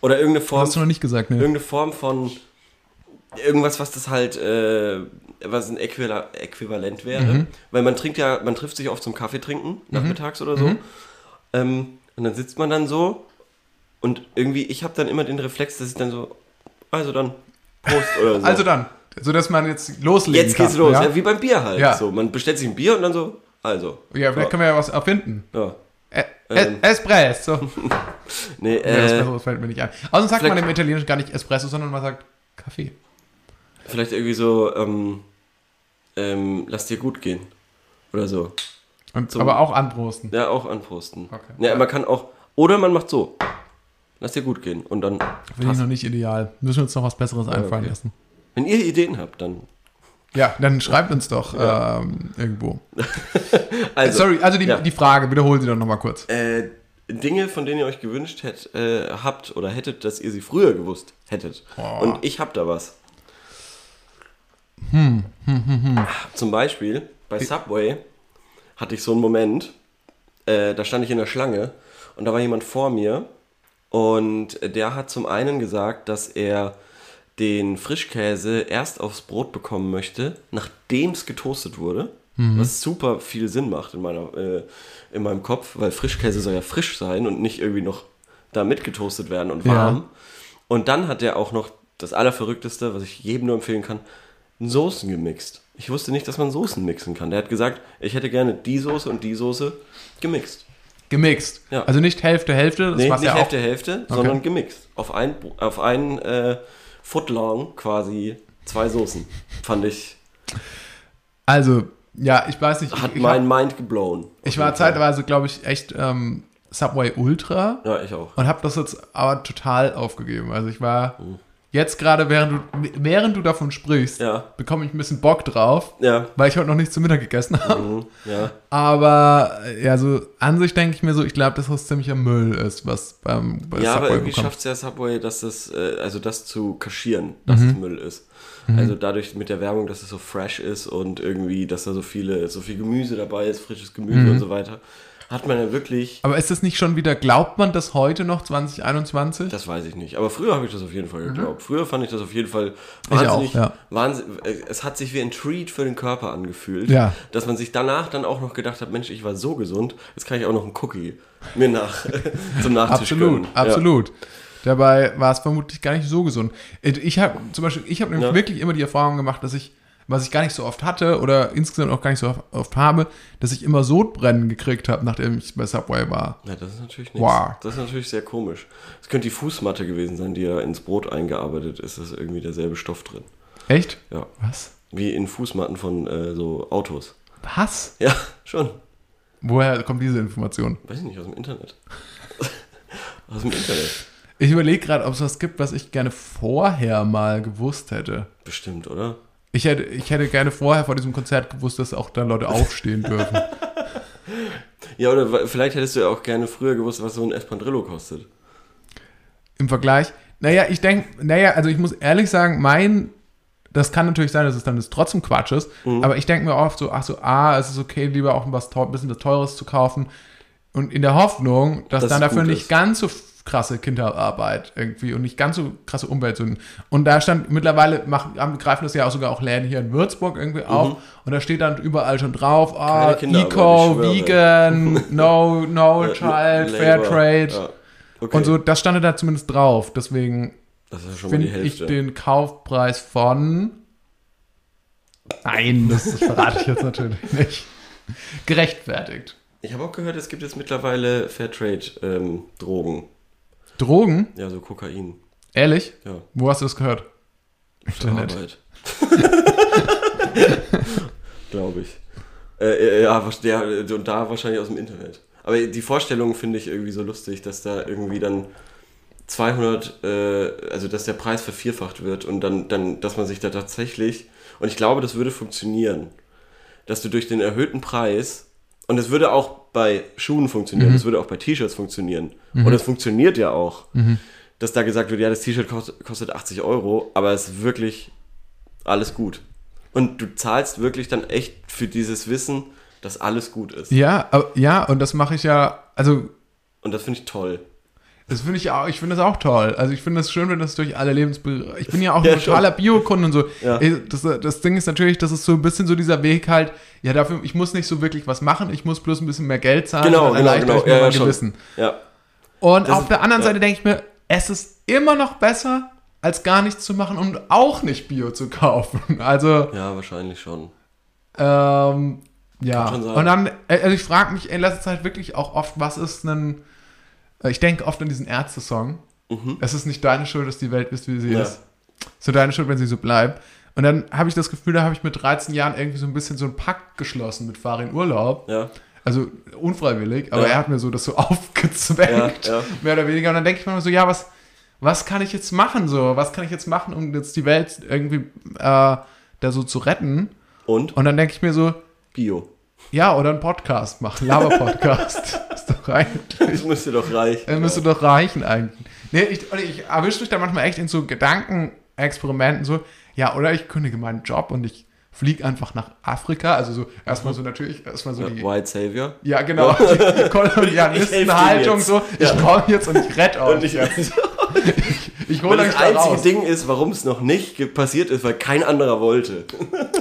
Oder irgendeine Form, hast du noch nicht gesagt, ne? irgendeine Form von irgendwas, was das halt, äh, was ein Äquival Äquivalent wäre. Mhm. Weil man trinkt ja, man trifft sich oft zum Kaffeetrinken, nachmittags oder so. Mhm. Ähm, und dann sitzt man dann so und irgendwie, ich habe dann immer den Reflex, dass ich dann so, also dann, Prost oder so. Also dann, so dass man jetzt loslegen Jetzt kann. geht's los, Ja, ja? wie beim Bier halt. Ja. So, man bestellt sich ein Bier und dann so, also. ja vielleicht können wir ja was erfinden. Ja. Ähm. Es Espresso. Nee, ja, äh, Espresso fällt mir nicht ein. Außerdem sagt man im Italienischen gar nicht Espresso, sondern man sagt Kaffee. vielleicht irgendwie so, ähm, ähm, lass dir gut gehen. Oder so. Und, So. aber auch anprosten. Ja, auch anprosten. Okay. Ja, man kann auch, oder man macht so. Lass dir gut gehen. Und dann, Finde ich noch nicht ideal. Müssen wir uns noch was Besseres einfallen okay. lassen. Wenn ihr Ideen habt, dann. Ja, dann schreibt uns doch Ja. ähm, irgendwo. Also, Sorry, also die, ja. die Frage, wiederhol sie doch nochmal kurz. Äh, Dinge, von denen ihr euch gewünscht hätt, äh, habt oder hättet, dass ihr sie früher gewusst hättet. Oh. Und ich hab da was. Hm, Zum Beispiel bei Subway hatte ich so einen Moment, äh, da stand ich in der Schlange und da war jemand vor mir und der hat zum einen gesagt, dass er den Frischkäse erst aufs Brot bekommen möchte, nachdem es getoastet wurde. Was super viel Sinn macht in, meiner, äh, in meinem Kopf, weil Frischkäse soll ja frisch sein und nicht irgendwie noch da mitgetoastet werden und Ja. warm. Und dann hat er auch noch das Allerverrückteste, was ich jedem nur empfehlen kann, Soßen gemixt. Ich wusste nicht, dass man Soßen mixen kann. Der hat gesagt, ich hätte gerne die Soße und die Soße gemixt. Gemixt. Ja. Also nicht Hälfte, Hälfte. Das Nee, nicht ja auch. Hälfte, Hälfte, sondern gemixt. Auf ein, auf ein äh, Footlong quasi zwei Soßen. Fand ich, Also, ja, ich weiß nicht. hat ich, mein hab, Mind geblown. ich war zeitweise, glaube ich, echt ähm, Subway Ultra Ja, ich auch. und habe das jetzt aber total aufgegeben. Also ich war Mhm. Jetzt gerade, während du, während du davon sprichst, Ja, bekomme ich ein bisschen Bock drauf, ja, weil ich heute noch nichts zu Mittag gegessen habe. mhm, ja. Aber ja, so an sich denke ich mir so, ich glaube, dass das ziemlicher Müll ist, was beim bei Ja, aber Subway irgendwie bekommt. schafft es ja Subway, dass das, äh, also das zu kaschieren, dass Mhm. es Müll ist. Also dadurch mit der Werbung, dass es so fresh ist und irgendwie, dass da so viele, so viel Gemüse dabei ist, frisches Gemüse Mhm. und so weiter, hat man ja wirklich, Aber ist das nicht schon wieder, glaubt man das heute noch, 2021? das weiß ich nicht. Aber früher habe ich das auf jeden Fall geglaubt. Früher fand ich das auf jeden Fall Mhm. Wahnsinnig, auch, ja. wahnsinnig äh, es hat sich wie ein Treat für den Körper angefühlt. Ja. Dass man sich danach dann auch noch gedacht hat, Mensch, ich war so gesund, jetzt kann ich auch noch einen Cookie mir nach, zum Nachtisch Absolut, gönnen. Ja. absolut. Dabei war es vermutlich gar nicht so gesund. Ich habe zum Beispiel, ich habe Ja. wirklich immer die Erfahrung gemacht, dass ich, was ich gar nicht so oft hatte oder insgesamt auch gar nicht so oft, habe, dass ich immer Sodbrennen gekriegt habe, nachdem ich bei Subway war. Ja, das ist natürlich nichts. Wow. Das ist natürlich sehr komisch. Es könnte die Fußmatte gewesen sein, die ja ins Brot eingearbeitet ist. Da ist irgendwie derselbe Stoff drin. Echt? Ja. Was? Wie in Fußmatten von äh, so Autos. Was? Ja, schon. Woher kommt diese Information? Weiß ich nicht, aus dem Internet. aus dem Internet. Ich überlege gerade, ob es was gibt, was ich gerne vorher mal gewusst hätte. Bestimmt, oder? Ich hätte, ich hätte gerne vorher vor diesem Konzert gewusst, dass auch da Leute aufstehen dürfen. Ja, oder vielleicht hättest du ja auch gerne früher gewusst, was so ein Espandrillo kostet. Im Vergleich. Naja, ich denke, naja, also ich muss ehrlich sagen, mein, das kann natürlich sein, dass es dann das trotzdem Quatsch ist, Mhm. aber ich denke mir oft so, ach so, ah, es ist okay, lieber auch was teu- ein bisschen was Teures zu kaufen und in der Hoffnung, dass Dass dann dafür nicht ist. ganz so krasse Kinderarbeit irgendwie und nicht ganz so krasse Umweltsünden. Und da stand, mittlerweile machen, haben- greifen das ja auch sogar auch Läden hier in Würzburg irgendwie auf und da steht dann überall schon drauf, ah, Mhm. Kinderarbeit, Eco. Vegan, no, no Äh, child, fair trade. Ja. Okay. Und so, das stand da zumindest drauf. Deswegen finde ich den Kaufpreis von. Nein, das, das verrate ich jetzt natürlich nicht. Gerechtfertigt. Ich habe auch gehört, es gibt jetzt mittlerweile Fairtrade-Drogen. Drogen? ja, so Kokain. Ehrlich? Ja. Wo hast du das gehört? Auf der Internet. Arbeit. Glaube ich. Äh, äh, ja, der, und da wahrscheinlich aus dem Internet. Aber die Vorstellung finde ich irgendwie so lustig, dass da irgendwie dann 200, äh, also dass der Preis vervierfacht wird und dann, dann, dass man sich da tatsächlich, und ich glaube, das würde funktionieren, dass du durch den erhöhten Preis, und es würde auch bei Schuhen funktionieren, es würde auch bei T-Shirts funktionieren, und es funktioniert ja auch, dass da gesagt wird, ja, das T-Shirt kostet, kostet 80 Euro, aber es ist wirklich alles gut. Und du zahlst wirklich dann echt für dieses Wissen, dass alles gut ist. Ja, ja, und das mache ich ja, also Und das finde ich toll. Das finde ich auch, ich finde das auch toll. Also ich finde es schön, wenn das durch alle Lebensbereiche. Ich bin ja auch Ja, ein totaler Biokunde und so. Ja. Das, das Ding ist natürlich, das ist so ein bisschen so dieser Weg halt, ja, dafür, ich muss nicht so wirklich was machen, ich muss bloß ein bisschen mehr Geld zahlen, Genau, dann genau, genau. ich mir Ja, mein schon. Gewissen. Ja. Und Das auf ist- der anderen ja. Seite denke ich mir, es ist immer noch besser, als gar nichts zu machen und auch nicht Bio zu kaufen. Also, Ja, wahrscheinlich schon. ähm, ja. Schon. Und dann, äh, also ich frage mich in letzter Zeit wirklich auch oft, was ist ein, ich denke oft an diesen Ärzte-Song. Es ist nicht deine Schuld, dass die Welt ist, wie sie Mhm. Ja. ist. Es ist nur deine Schuld, wenn sie so bleibt. Und dann habe ich das Gefühl, da habe ich mit 13 Jahren irgendwie so ein bisschen so einen Pakt geschlossen mit Farin Urlaub. Ja. Also unfreiwillig, aber Ja. er hat mir so das so aufgezwängt, Ja, mehr oder weniger. Und dann denke ich mir so, ja, was, was kann ich jetzt machen? So, was kann ich jetzt machen, um jetzt die Welt irgendwie äh, da so zu retten? Und Und dann denke ich mir so, Bio. ja, oder einen Podcast machen, Lava-Podcast. doch eigentlich, Das müsste doch reichen. das müsste doch reichen eigentlich. Nee, ich, ich erwische mich da manchmal echt in so Gedankenexperimenten so, ja, oder ich kündige meinen Job und ich fliege einfach nach Afrika, also so erstmal so natürlich, erstmal so die, White Savior. ja genau, die Kolonialistenhaltung so, ich Ja. komme jetzt und ich rette euch. Und ich, jetzt. ich hole euch das da einzige raus. Ding ist, warum es noch nicht passiert ist, weil kein anderer wollte.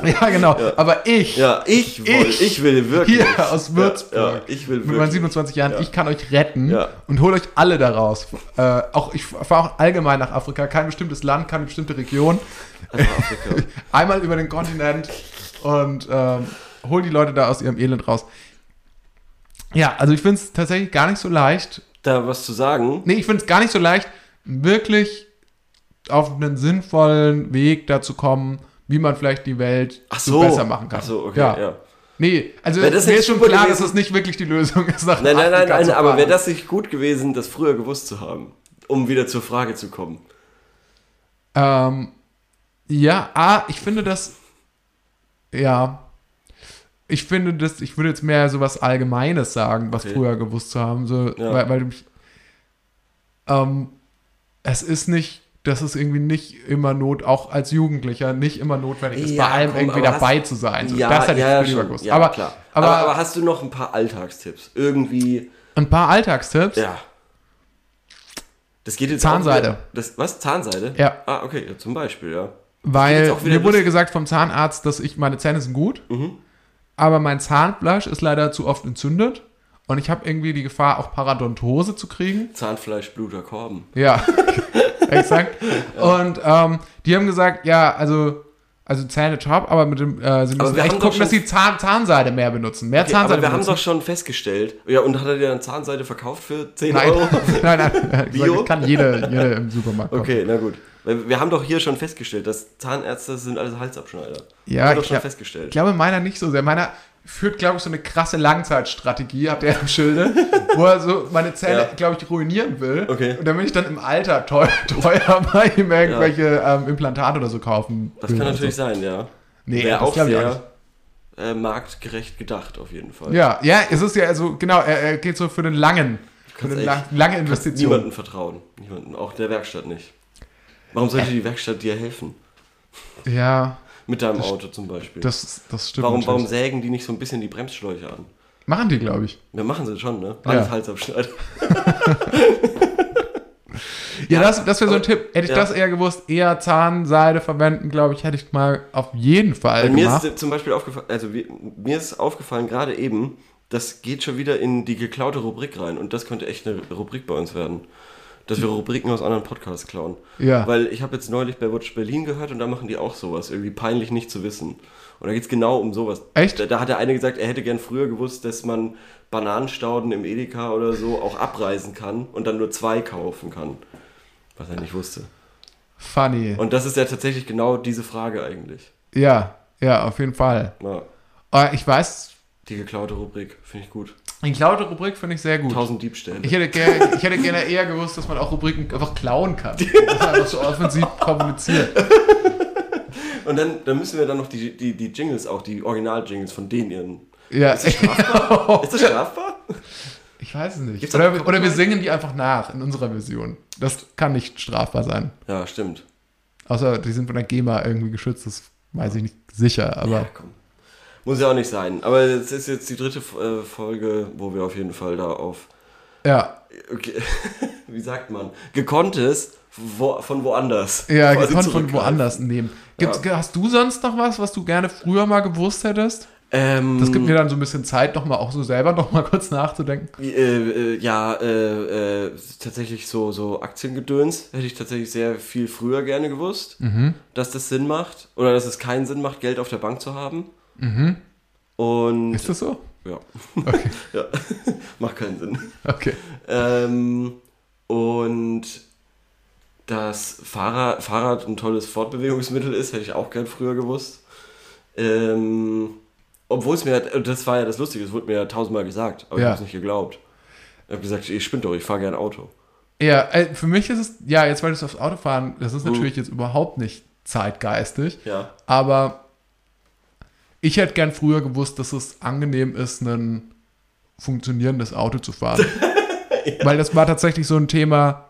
Ja, genau, aber ich, Ja, ich will, ich, Ich. will wirklich. hier aus Würzburg, Ja, ja, ich will mit meinen wirklich. 27 Jahren, Ja. ich kann euch retten Ja. und hole euch alle da raus. Äh, auch ich fahre auch allgemein nach Afrika, kein bestimmtes Land, keine bestimmte Region. Also Afrika. Einmal über den Kontinent und ähm, hol die Leute da aus ihrem Elend raus. Ja, also ich finde es tatsächlich gar nicht so leicht. Da was zu sagen. Nee, ich finde es gar nicht so leicht, wirklich auf einen sinnvollen Weg dazu kommen, wie man vielleicht die Welt so besser machen kann. Ach so, okay, ja. ja. Nee, also das mir ist schon klar, gewesen? dass es nicht wirklich die Lösung ist. Nach Nein, nein, nein, nein, aber wäre das nicht gut gewesen, das früher gewusst zu haben, um wieder zur Frage zu kommen? Ähm, ja, ah, ich finde das. Ja. Ich finde das, ich würde jetzt mehr so was Allgemeines sagen, was Okay. früher gewusst zu haben. So, Ja. weil, weil ich, ähm, es ist nicht, das ist irgendwie nicht immer not, auch als Jugendlicher, nicht immer notwendig ist, Ja, bei allem komm, irgendwie aber hast- dabei zu sein. So, ja, das hätte ich ja, früher schon. gewusst. Ja, aber, klar. aber, Aber, aber hast du noch ein paar Alltagstipps? Irgendwie, ein paar Alltagstipps. ja. Das geht jetzt Zahnseide. Wieder, das, was? Zahnseide? Ja. Ah, okay, ja, zum Beispiel, ja. Weil mir wurde gesagt vom Zahnarzt, dass ich meine Zähne sind gut, Mhm. aber mein Zahnfleisch ist leider zu oft entzündet und ich habe irgendwie die Gefahr, auch Paradontose zu kriegen. Zahnfleisch, Bluter, Korben. Ja, exakt. Und ähm, die haben gesagt, ja, also also Zähne top, aber mit dem äh, sie müssen echt gucken, dass sie Zahn, Zahnseide mehr benutzen, mehr Okay, Zahnseide aber wir haben doch schon festgestellt. Ja, und hat er dir dann Zahnseide verkauft für 10 nein, Euro? nein, nein, ich, Bio? sag, ich kann jede, jede im Supermarkt kaufen. Okay, na gut. Wir haben doch hier schon festgestellt, dass Zahnärzte sind alles Halsabschneider. Ja, wir doch ich schon glaub- festgestellt. Ich glaube, meiner nicht so sehr. Meiner führt, glaube ich, so eine krasse Langzeitstrategie, habt ihr im Schilde, wo er so meine Zähne, Ja. glaube ich, ruinieren will. Okay. Und dann will ich dann im Alter teuer, teuer bei ihm irgendwelche ähm, Implantate oder so kaufen. Das kann natürlich so. sein, ja. Nee, Wäre auch sehr äh, marktgerecht gedacht, auf jeden Fall. Ja, ja, es ist ja also, genau, er, er geht so für den langen, für eine lang, lange Investition. niemandem vertrauen. Niemanden. Auch der Werkstatt nicht. Warum sollte die Werkstatt dir helfen? Ja, Mit deinem Auto zum Beispiel. das, das stimmt. warum, warum sägen die nicht so ein bisschen die Bremsschläuche an? Machen die, glaube ich. Ja, machen sie schon, ne? Ja. Alles Halsabschneider. Ja, das, das wäre so ein Tipp. Hätte ich ja. das eher gewusst, eher Zahnseide verwenden, glaube ich, hätte ich mal auf jeden Fall mir gemacht. ist zum Beispiel aufgefallen, also mir ist aufgefallen gerade eben, das geht schon wieder in die geklaute Rubrik rein und das könnte echt eine Rubrik bei uns werden. Dass wir Rubriken aus anderen Podcasts klauen. Ja. Weil ich habe jetzt neulich bei Watch Berlin gehört und da machen die auch sowas, irgendwie peinlich nicht zu wissen. Und da geht es genau um sowas. Echt? Da, da hat der eine gesagt, er hätte gern früher gewusst, dass man Bananenstauden im Edeka oder so auch abreißen kann und dann nur zwei kaufen kann. Was er nicht wusste. Funny. Und das ist ja tatsächlich genau diese Frage eigentlich. Ja, ja, auf jeden Fall. Ja, ich weiß, die geklaute Rubrik, finde ich gut. Die geklaute Rubrik finde ich sehr gut. 1000 Diebstähle. Ich hätte, gerne, ich hätte gerne eher gewusst, dass man auch Rubriken einfach klauen kann. Das ist einfach so offensiv kommuniziert. Und dann, dann müssen wir dann noch die, die, die Jingles, auch die Original-Jingles von denen ihren. Ja, Ist das strafbar? Ist das strafbar? ich weiß es nicht. Oder, oder wir singen die einfach nach in unserer Version. Das kann nicht strafbar sein. Ja, stimmt. Außer die sind von der GEMA irgendwie geschützt, das weiß ich nicht sicher, aber Ja, komm. Muss ja auch nicht sein. Aber es ist jetzt die dritte äh, Folge, wo wir auf jeden Fall da auf, ja, okay, wie sagt man, gekonntes wo, von woanders. ja, gekonnt von woanders nehmen. Gibt's, Hast du sonst noch was, was du gerne früher mal gewusst hättest? Ähm, Das gibt mir dann so ein bisschen Zeit, nochmal auch so selber nochmal kurz nachzudenken. Äh, äh, ja, äh, äh, tatsächlich so, so Aktiengedöns hätte ich tatsächlich sehr viel früher gerne gewusst, Mhm. dass das Sinn macht oder dass es keinen Sinn macht, Geld auf der Bank zu haben. Und Mhm. Ist das so? ja, Okay, ja. macht keinen Sinn. okay. Ähm, und dass Fahrrad, Fahrrad ein tolles Fortbewegungsmittel ist, hätte ich auch gern früher gewusst. Ähm, obwohl es mir, das war ja das Lustige, es wurde mir ja tausendmal gesagt, aber ich Ja. habe es nicht geglaubt. Ich habe gesagt, ich spinne doch, ich fahre gern Auto. Ja, äh, für mich ist es, ja, jetzt weil du es aufs Auto fahren, das ist Mhm. natürlich jetzt überhaupt nicht zeitgeistig, Ja. aber ich hätte gern früher gewusst, dass es angenehm ist, ein funktionierendes Auto zu fahren. Weil das war tatsächlich so ein Thema,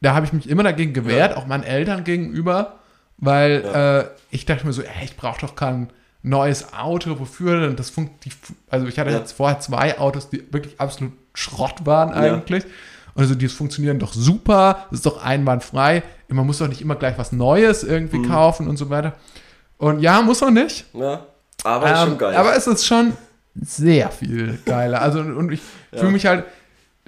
da habe ich mich immer dagegen gewehrt, auch meinen Eltern gegenüber, weil Ja. äh, ich dachte mir so, ey, ich brauche doch kein neues Auto, wofür denn? Das funkt, die, also ich hatte Ja. jetzt vorher zwei Autos, die wirklich absolut Schrott waren eigentlich. Also die funktionieren doch super, das ist doch einwandfrei. Man muss doch nicht immer gleich was Neues irgendwie Mhm. kaufen und so weiter. Und ja, muss man nicht. ja. Aber ist Ähm, schon geil. Aber es ist schon sehr viel geiler. Also, und ich Ja. fühle mich halt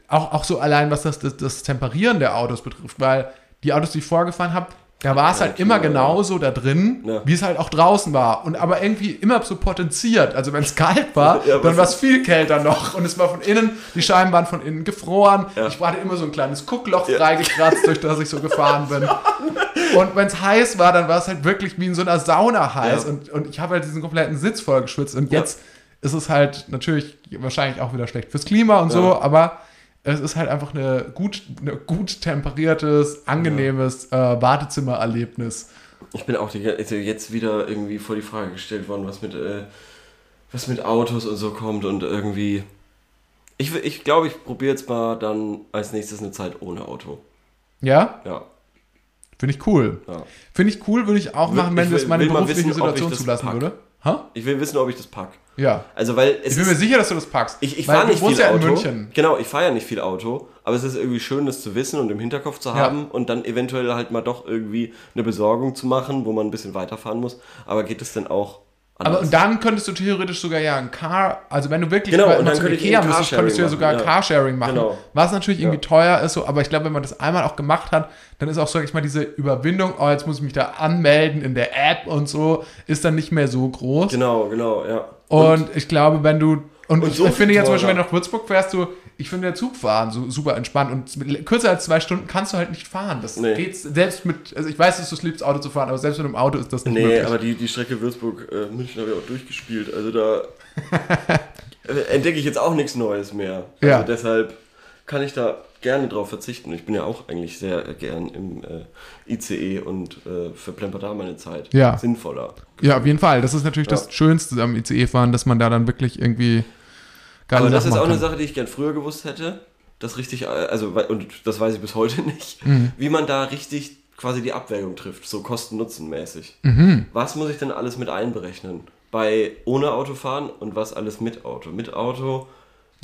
auch, auch so allein, was das, das, das Temperieren der Autos betrifft, weil die Autos, die ich vorgefahren habe, da war es halt immer genauso da drin, Ja. wie es halt auch draußen war. Und aber irgendwie immer so potenziert. Also wenn es kalt war, Ja, dann war es viel kälter noch. Und es war von innen, die Scheiben waren von innen gefroren. Ja. Ich hatte immer so ein kleines Guckloch freigekratzt, durch das ich so gefahren bin. Und wenn es heiß war, dann war es halt wirklich wie in so einer Sauna heiß. Und, und ich habe halt diesen kompletten Sitz voll geschwitzt. Und jetzt ist es halt natürlich wahrscheinlich auch wieder schlecht fürs Klima und so, aber es ist halt einfach eine gut, eine gut temperiertes, angenehmes äh, Badezimmererlebnis. Ich bin auch die, also jetzt wieder irgendwie vor die Frage gestellt worden, was mit, äh, was mit Autos und so kommt und irgendwie. Ich, will- ich glaube, ich probiere jetzt mal dann als nächstes eine Zeit ohne Auto. Ja, Ja. finde ich cool. ja. Finde ich cool, würde ich auch machen, wenn ich das will- meine berufliche wissen, Situation zulassen pack. würde. Ha? Ich will wissen, ob ich das pack. Ja. Also, weil es Ich bin mir sicher, dass du das packst. ich, ich fahre nicht viel ja in Auto. München. Genau, ich fahre ja nicht viel Auto, aber es ist irgendwie schön, das zu wissen und im Hinterkopf zu Ja. haben und dann eventuell halt mal doch irgendwie eine Besorgung zu machen, wo man ein bisschen weiterfahren muss. Aber geht es denn auch? Aber und dann könntest du theoretisch sogar ja ein Car, also wenn du wirklich Genau, und dann zum Ikea müsstest, könntest du ja sogar machen, ja. Carsharing machen. Genau. Was natürlich irgendwie Ja. teuer ist, so, aber ich glaube, wenn man das einmal auch gemacht hat, dann ist auch, sag ich mal, diese Überwindung, oh, jetzt muss ich mich da anmelden in der App und so, ist dann nicht mehr so groß. Genau, genau, ja. Und, ich glaube, wenn du, und, Und ich so finde jetzt zum Beispiel, wenn du nach Würzburg fährst, du, ich finde der Zugfahren so super entspannt und mit kürzer als zwei Stunden kannst du halt nicht fahren. Das Nee. geht selbst mit, also ich weiß, dass du es liebst, Auto zu fahren, aber selbst mit einem Auto ist das nicht Nee, möglich. aber die, die Strecke Würzburg-München habe ich auch durchgespielt. Also da äh, entdecke ich jetzt auch nichts Neues mehr. Also Ja. deshalb kann ich da gerne drauf verzichten. Ich bin ja auch eigentlich sehr äh, gern im äh, ICE und äh, verplempert da meine Zeit. Ja. Sinnvoller. Ja, auf jeden Fall. Das ist natürlich Ja. das Schönste am ICE-Fahren, dass man da dann wirklich irgendwie geile Aber das ist auch machen eine kann. Sache, die ich gern früher gewusst hätte. Das richtig, äh, also, und das weiß ich bis heute nicht, Mhm. wie man da richtig quasi die Abwägung trifft, so Kosten-Nutzen-mäßig. Mhm. Was muss ich denn alles mit einberechnen? Bei ohne Autofahren und was alles mit Auto? Mit Auto.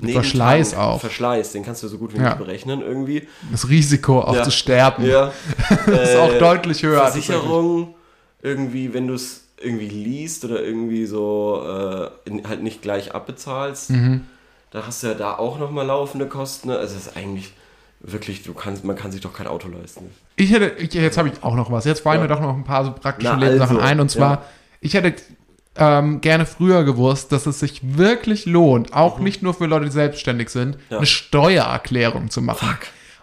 neben Verschleiß Tank, auch. Verschleiß, den kannst du so gut wie Ja. nicht berechnen irgendwie. Das Risiko auch Ja. zu sterben Ja. ist auch deutlich höher. Versicherung, irgendwie, wenn du es irgendwie liest oder irgendwie so äh, in, halt nicht gleich abbezahlst, Mhm. Da hast du ja da auch nochmal laufende Kosten. ne? Also es ist eigentlich wirklich, du kannst, man kann sich doch kein Auto leisten. Ich hätte, ich, jetzt habe ich auch noch was. Jetzt fallen Ja. mir doch noch ein paar so praktische Na, Lebenssachen also, ein. Und zwar, ja. ich hätte ähm, gerne früher gewusst, dass es sich wirklich lohnt, auch nicht nur für Leute, die selbstständig sind, Mhm. Ja. eine Steuererklärung zu machen. Fuck.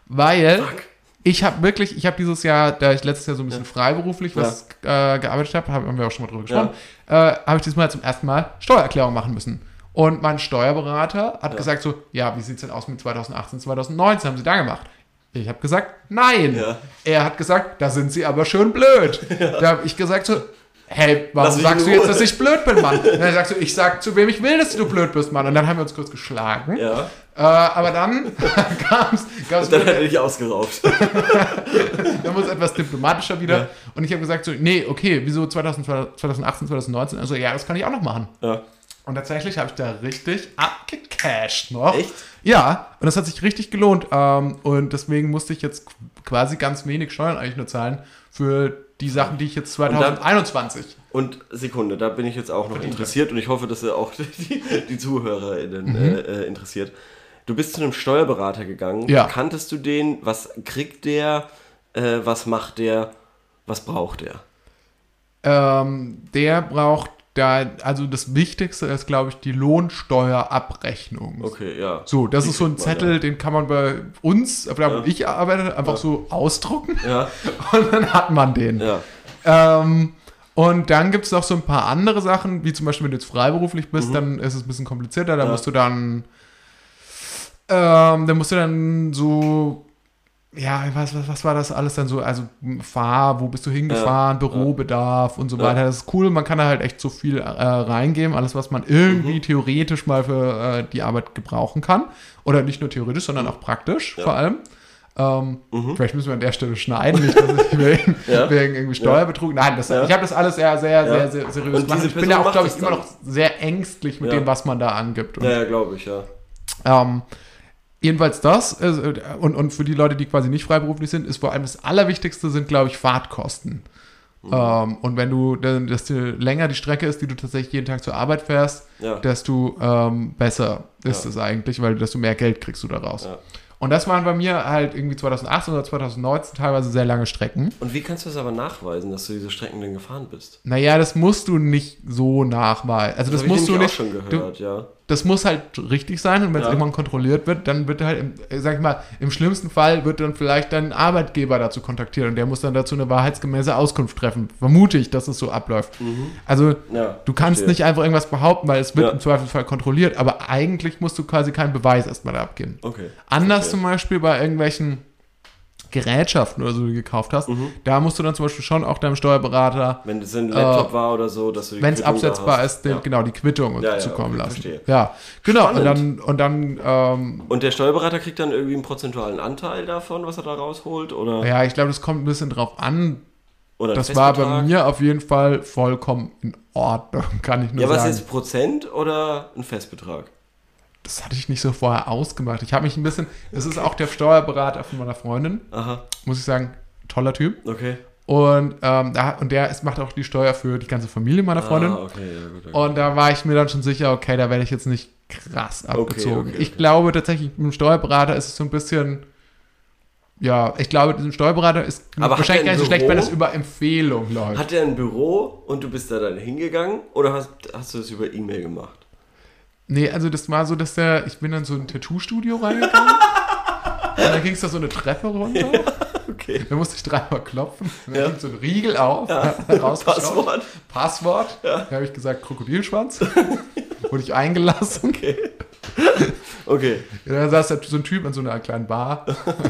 Weil Fuck. ich habe wirklich, ich habe dieses Jahr, da ich letztes Jahr so ein bisschen freiberuflich was äh, gearbeitet habe, haben wir auch schon mal drüber gesprochen, äh, habe ich dieses Mal zum ersten Mal Steuererklärung machen müssen. Und mein Steuerberater hat gesagt so, ja, wie sieht's denn aus mit 2018, 2019? Haben Sie da gemacht? Ich habe gesagt, nein. Ja. Er hat gesagt, da sind Sie aber schön blöd. Da habe ich gesagt so, hey, warum sagst du jetzt, dass ich blöd bin, Mann? Und dann sagst du, ich sag zu wem ich will, dass du blöd bist, Mann. Und dann haben wir uns kurz geschlagen. Ja. Äh, aber dann kam's, kam's Dann hat er dich ausgeraubt. dann wurde es etwas diplomatischer wieder. Ja. Und ich habe gesagt so, nee, okay, wieso 2000, 2018, 2019? Also ja, das kann ich auch noch machen. Ja. Und tatsächlich habe ich da richtig abgecasht noch. Echt? Ja, und das hat sich richtig gelohnt. Ähm, und deswegen musste ich jetzt qu- quasi ganz wenig Steuern eigentlich nur zahlen für die Sachen, die ich jetzt dann- 2021. Und Sekunde, da bin ich jetzt auch noch interessiert und ich hoffe, dass er auch die, die ZuhörerInnen Mhm. äh, äh, interessiert. Du bist zu einem Steuerberater gegangen. Ja. Kanntest du den? Was kriegt der? Äh, was macht der? Was braucht der? Ähm, der braucht da, also das Wichtigste ist, glaube ich, die Lohnsteuerabrechnung. Okay, ja. So, das Die ist so ein kriegt man, Zettel, den kann man bei uns, da wo ich arbeite, einfach so ausdrucken Ja, und dann hat man den. ja. Ähm, und dann gibt es noch so ein paar andere Sachen, wie zum Beispiel, wenn du jetzt freiberuflich bist, Mhm. dann ist es ein bisschen komplizierter. Da Ja. musst du dann, ähm, da musst du dann so, ja, was, was, was war das alles dann so? Also fahr, wo bist du hingefahren, Ja. Bürobedarf und so Ja. weiter. Das ist cool, man kann da halt echt so viel äh, reingeben, alles, was man irgendwie Mhm. theoretisch mal für äh, die Arbeit gebrauchen kann. Oder nicht nur theoretisch, sondern auch praktisch Ja. vor allem. Ähm, Mhm. Vielleicht müssen wir an der Stelle schneiden, nicht, dass ich wegen, Ja. wegen irgendwie Steuerbetrug. Nein, das, Ja. ich habe das alles sehr, sehr, Ja. sehr, sehr seriös Und gemacht. Ich bin ja auch, glaube ich, immer noch sehr ängstlich mit Ja. dem, was man da angibt. Und, Ja, ja glaube ich, ja. ähm, jedenfalls das. äh, Und, und für die Leute, die quasi nicht freiberuflich sind, ist vor allem das Allerwichtigste sind, glaube ich, Fahrtkosten. Mhm. Ähm, und wenn du, desto länger die Strecke ist, die du tatsächlich jeden Tag zur Arbeit fährst, Ja. desto ähm, besser ist Ja. es eigentlich, weil desto mehr Geld kriegst du daraus. Ja. Und das waren bei mir halt irgendwie 2018 oder 2019 teilweise sehr lange Strecken. Und wie kannst du das aber nachweisen, dass du diese Strecken denn gefahren bist? Naja, das musst du nicht so nachweisen. Also das, ich musst du nicht. auch schon du, gehört, ja. Das muss halt richtig sein und wenn es Ja. irgendwann kontrolliert wird, dann wird halt, im, äh, sag ich mal, im schlimmsten Fall wird dann vielleicht dein Arbeitgeber dazu kontaktiert und der muss dann dazu eine wahrheitsgemäße Auskunft treffen. Vermute ich, dass es so abläuft. Also Mhm. Ja, du kannst verstehe. nicht einfach irgendwas behaupten, weil es wird Ja. im Zweifelsfall kontrolliert, aber eigentlich musst du quasi keinen Beweis erstmal da abgeben. Okay. Anders verstehe. zum Beispiel bei irgendwelchen Gerätschaften oder so, die du gekauft hast, Mhm. da musst du dann zum Beispiel schon auch deinem Steuerberater Wenn es ein Laptop war oder so, dass du wenn es absetzbar hast. ist, den, Ja. genau die Quittung Ja, ja, zukommen okay, lassen. verstehe. Ja, genau. Und dann und dann ähm, Und der Steuerberater kriegt dann irgendwie einen prozentualen Anteil davon, was er da rausholt? Oder, ja, ich glaube, das kommt ein bisschen drauf an. oder Das war bei mir auf jeden Fall vollkommen in Ordnung, kann ich nur Ja, was sagen. ist Prozent oder ein Festbetrag? Das hatte ich nicht so vorher ausgemacht. Ich habe mich ein bisschen. Es ist auch der Steuerberater von meiner Freundin, Aha, muss ich sagen, toller Typ. okay. Und ähm, da, und der ist, macht auch die Steuer für die ganze Familie meiner Freundin. Ah, okay, ja, gut. Okay. Und da war ich mir dann schon sicher, okay, da werde ich jetzt nicht krass abgezogen. okay, Ich glaube tatsächlich, mit dem Steuerberater ist es so ein bisschen. Ja, ich glaube, diesem Steuerberater ist Aber wahrscheinlich gar nicht so schlecht, wenn das über Empfehlung läuft. Hat er ein Büro und du bist da dann hingegangen oder hast, hast du das über E-Mail gemacht? Nee, also das war so, dass der. Ich bin dann so in ein Tattoo-Studio reingegangen. und dann ging es da so eine Treppe runter. Okay. Da musste ich dreimal klopfen. Dann Ja. ging so ein Riegel auf. rausgeschaut. Passwort? Passwort. Da habe ich gesagt, Krokodilschwanz. Wurde ich eingelassen. Okay. Okay. Ja, da saß da so ein Typ in so einer kleinen Bar.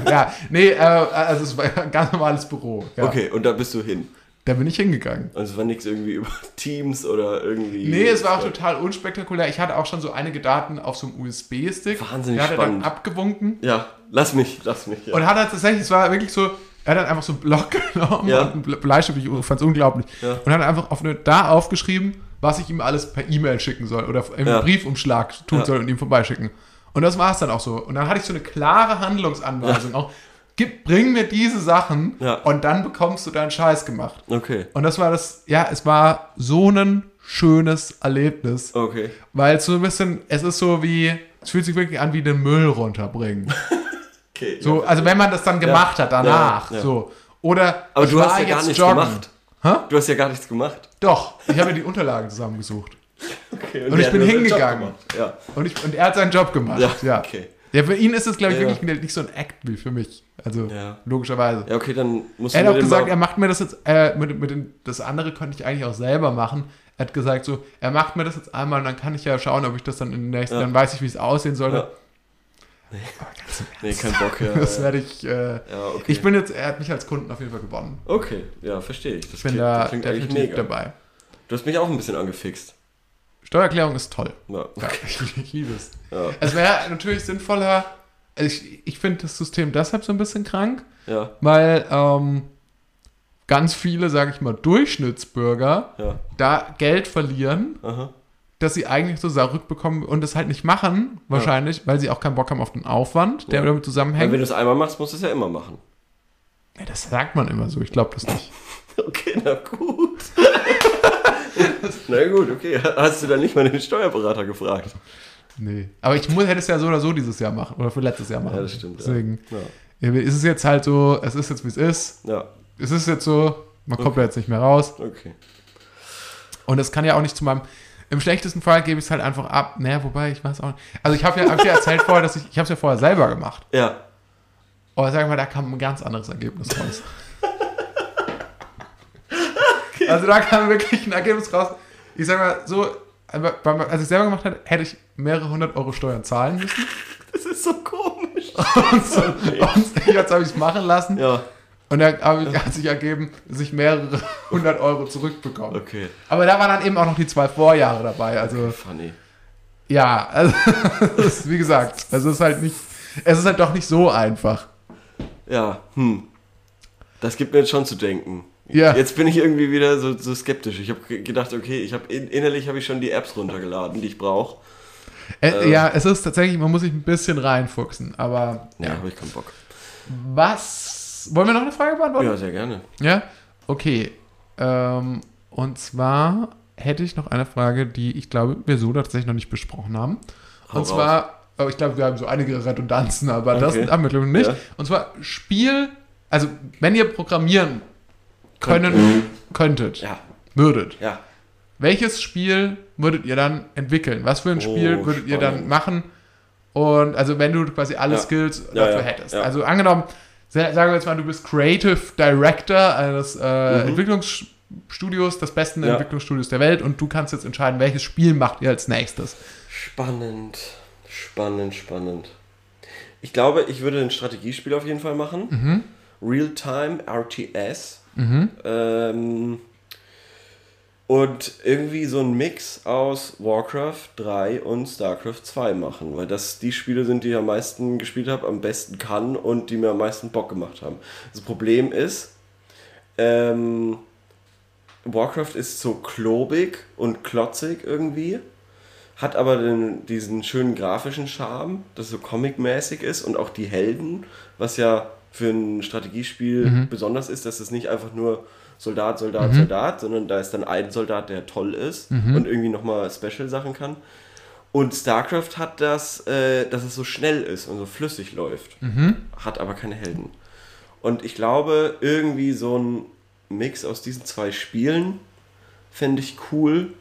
ja, nee, äh, also es war ein ganz normales Büro. Ja. Okay, und da bist du hin. Da bin ich hingegangen. Und es war nichts irgendwie über Teams oder irgendwie. Nee, es war auch total unspektakulär. Ich hatte auch schon so einige Daten auf so einem USB-Stick. Wahnsinnig Der hat er dann spannend. abgewunken. Ja, lass mich, lass mich. Ja. Und hat er tatsächlich, es war wirklich so, er hat dann einfach so einen Block genommen Ja. und einen Ble- Bleistift, ich fand es unglaublich. Ja. Und hat einfach auf eine, da aufgeschrieben, was ich ihm alles per E-Mail schicken soll oder im Ja. Briefumschlag tun soll und ihm vorbeischicken. Und das war es dann auch so. Und dann hatte ich so eine klare Handlungsanweisung auch. Gib, bring mir diese Sachen Ja. und dann bekommst du deinen Scheiß gemacht. Okay, Und das war das, ja, es war so ein schönes Erlebnis. okay. Weil es so ein bisschen, es ist so wie, es fühlt sich wirklich an wie den Müll runterbringen. okay So, ja. also wenn man das dann gemacht hat danach. Ja, ja. So. Oder Aber ich du hast ja gar nichts joggen. gemacht. Hä? Du hast ja gar nichts gemacht. Doch, ich habe mir die Unterlagen zusammengesucht. Okay, Und ich der hat bin hingegangen. Ja, Und, ich, und er hat seinen Job gemacht. Ja, Ja, okay. Ja, für ihn ist es, glaube ich, Ja. wirklich nicht so ein Act wie für mich. Also, logischerweise. ja, okay, dann musst Er hat auch gesagt, er macht mir das jetzt, äh, mit, mit den, das andere könnte ich eigentlich auch selber machen, Er hat gesagt so, er macht mir das jetzt einmal und dann kann ich ja schauen, ob ich das dann in den nächsten, dann weiß ich, wie es aussehen sollte. Ja. Nee, kein Bock, ja. Das werde ich, äh, ja, okay. ich bin jetzt, er hat mich als Kunden auf jeden Fall gewonnen. Okay, ja, verstehe ich. Das Ich bin klingt, da definitiv dabei. Du hast mich auch ein bisschen angefixt. Steuererklärung ist toll. Ja, Ja, ich, ich liebe es. ja, Es wäre natürlich sinnvoller, also ich, ich finde das System deshalb so ein bisschen krank, weil ähm, ganz viele, sage ich mal, Durchschnittsbürger da Geld verlieren, Aha. dass sie eigentlich so zurückbekommen und das halt nicht machen, wahrscheinlich, weil sie auch keinen Bock haben auf den Aufwand, der damit Weil zusammenhängt. wenn du es einmal machst, musst du es ja immer machen. Ja, das sagt man immer so, ich glaube das nicht. Okay, na gut. na gut, okay. Hast du dann nicht mal den Steuerberater gefragt? Nee. Aber ich muss, hätte es ja so oder so dieses Jahr machen oder für letztes Jahr machen. Ja, das stimmt. Deswegen Ja, ja. ist es jetzt halt so, es ist jetzt wie es ist. ja Es ist jetzt so, man kommt ja jetzt nicht mehr raus. okay. Und es kann ja auch nicht zu meinem. Im schlechtesten Fall gebe ich es halt einfach ab. Naja, wobei, ich weiß auch nicht. Also ich habe ja, hab ja erzählt vorher, dass ich, ich habe es ja vorher selber gemacht. Ja, Aber sag mal, da kam ein ganz anderes Ergebnis raus. Also da kam wirklich ein Ergebnis raus. Ich sag mal so, beim- als ich es selber gemacht hätte, hätte ich mehrere hundert Euro Steuern zahlen müssen. das ist so komisch. Und, so, und jetzt habe ich es machen lassen. Ja, Und da hab ich, hat sich ergeben, dass ich mehrere hundert Euro zurückbekomme. okay. Aber da waren dann eben auch noch die zwei Vorjahre dabei. Also Funny. Ja, also, ist, wie gesagt, es ist halt nicht, es ist halt doch nicht so einfach. Ja, hm. Das gibt mir jetzt schon zu denken. Ja. Jetzt bin ich irgendwie wieder so, so skeptisch. Ich habe gedacht, okay, ich habe in, innerlich habe ich schon die Apps runtergeladen, die ich brauche. Äh, ja, es ist tatsächlich, man muss sich ein bisschen reinfuchsen, aber Ja, ja. habe ich keinen Bock. Was, wollen wir noch eine Frage beantworten? Ja, sehr gerne. Ja? Okay. Ähm, und zwar hätte ich noch eine Frage, die ich glaube, wir so tatsächlich noch nicht besprochen haben. Hau und zwar, oh, ich glaube, wir haben so einige Redundanzen, aber das Okay. haben wir glaube ich nicht. Ja. Und zwar Spiel, also wenn ihr programmieren können, könntet, Ja, würdet, ja. welches Spiel würdet ihr dann entwickeln? Was für ein Spiel Oh, würdet ihr dann spannend. machen? Und also wenn du quasi alle Ja. Skills dafür hättest. Also angenommen, sa- sagen wir jetzt mal, du bist Creative Director eines äh, Mhm. Entwicklungsstudios, des besten. Entwicklungsstudios der Welt und du kannst jetzt entscheiden, welches Spiel macht ihr als nächstes. Spannend, spannend, spannend. Ich glaube, ich würde ein Strategiespiel auf jeden Fall machen. Mhm. Real-Time RTS. Ähm, und irgendwie so ein Mix aus Warcraft 3 und StarCraft 2 machen, weil das die Spiele sind, die ich am meisten gespielt habe, am besten kann und die mir am meisten Bock gemacht haben. Das Problem ist, ähm, Warcraft ist so klobig und klotzig irgendwie, hat aber den, diesen schönen grafischen Charme, das so comic-mäßig ist und auch die Helden, was ja für ein Strategiespiel besonders ist, dass es nicht einfach nur Soldat, Soldat, Soldat, sondern da ist dann ein Soldat, der toll ist und irgendwie nochmal Special-Sachen kann. Und StarCraft hat das, äh, dass es so schnell ist und so flüssig läuft, hat aber keine Helden. Und ich glaube, irgendwie so ein Mix aus diesen zwei Spielen fände ich cool.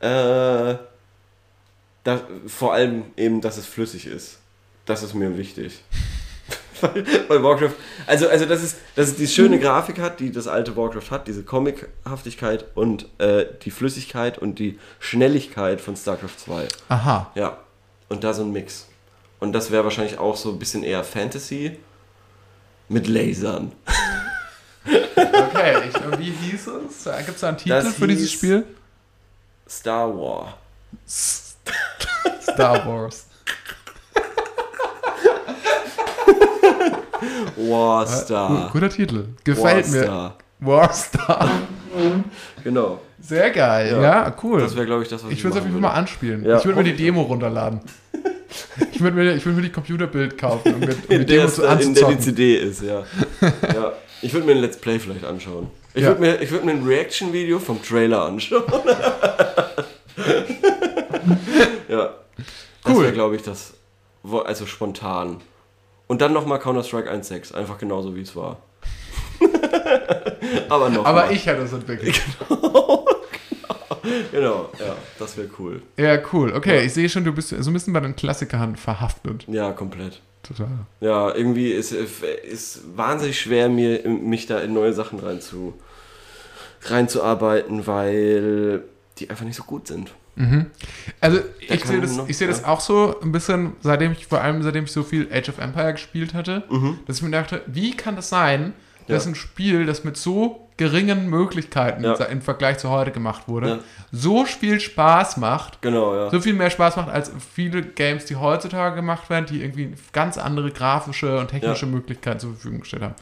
Äh, da, vor allem eben, dass es flüssig ist. Das ist mir wichtig. Weil, weil Warcraft, also, also dass, es, dass es die schöne Grafik hat, die das alte Warcraft hat, diese Comichaftigkeit und äh, die Flüssigkeit und die Schnelligkeit von StarCraft 2. Aha. Ja, und da so ein Mix. Und das wäre wahrscheinlich auch so ein bisschen eher Fantasy mit Lasern. Okay, ich, wie hieß es? Gibt es da einen Titel Das für dieses Spiel? Star War. Star Wars. Warstar. Guter Titel. Gefällt mir. Warstar. Warstar. Genau. Sehr geil. Ja, Ja. cool. Das wäre, glaube ich, das, was Ich würde es auf jeden Fall mal anspielen. Ja, ich würde mir die ich. Demo runterladen. Ich würde mir, ich würd mir die Computerbild kaufen, um mir, um die Demo zu in der die anzuzocken. CD ist, ja. ja. Ich würde mir ein Let's Play vielleicht anschauen. Ich Ja. würde mir, ich würd mir ein Reaction-Video vom Trailer anschauen. ja. Das Cool. wäre, glaube ich, das. Also spontan. Und dann nochmal Counter-Strike 1.6. Einfach genauso, wie es war. Aber noch. Aber mal. ich hätte es entwickelt. Genau, ja. Das wäre cool. Ja, cool. Okay, Ja. ich sehe schon, du bist so ein bisschen bei den Klassikern verhaftet. Ja, komplett. Total. Ja, irgendwie ist es wahnsinnig schwer, mir, mich da in neue Sachen rein zu, reinzuarbeiten, weil die einfach nicht so gut sind. Also Da ich sehe das, noch- ich das ja. auch so ein bisschen, seitdem ich, vor allem seitdem ich so viel Age of Empire gespielt hatte, Mhm. dass ich mir dachte, wie kann das sein, dass Ja. ein Spiel, das mit so geringen Möglichkeiten Ja. im Vergleich zu heute gemacht wurde, so viel Spaß macht, Genau, ja. so viel mehr Spaß macht als viele Games, die heutzutage gemacht werden, die irgendwie ganz andere grafische und technische. Möglichkeiten zur Verfügung gestellt haben.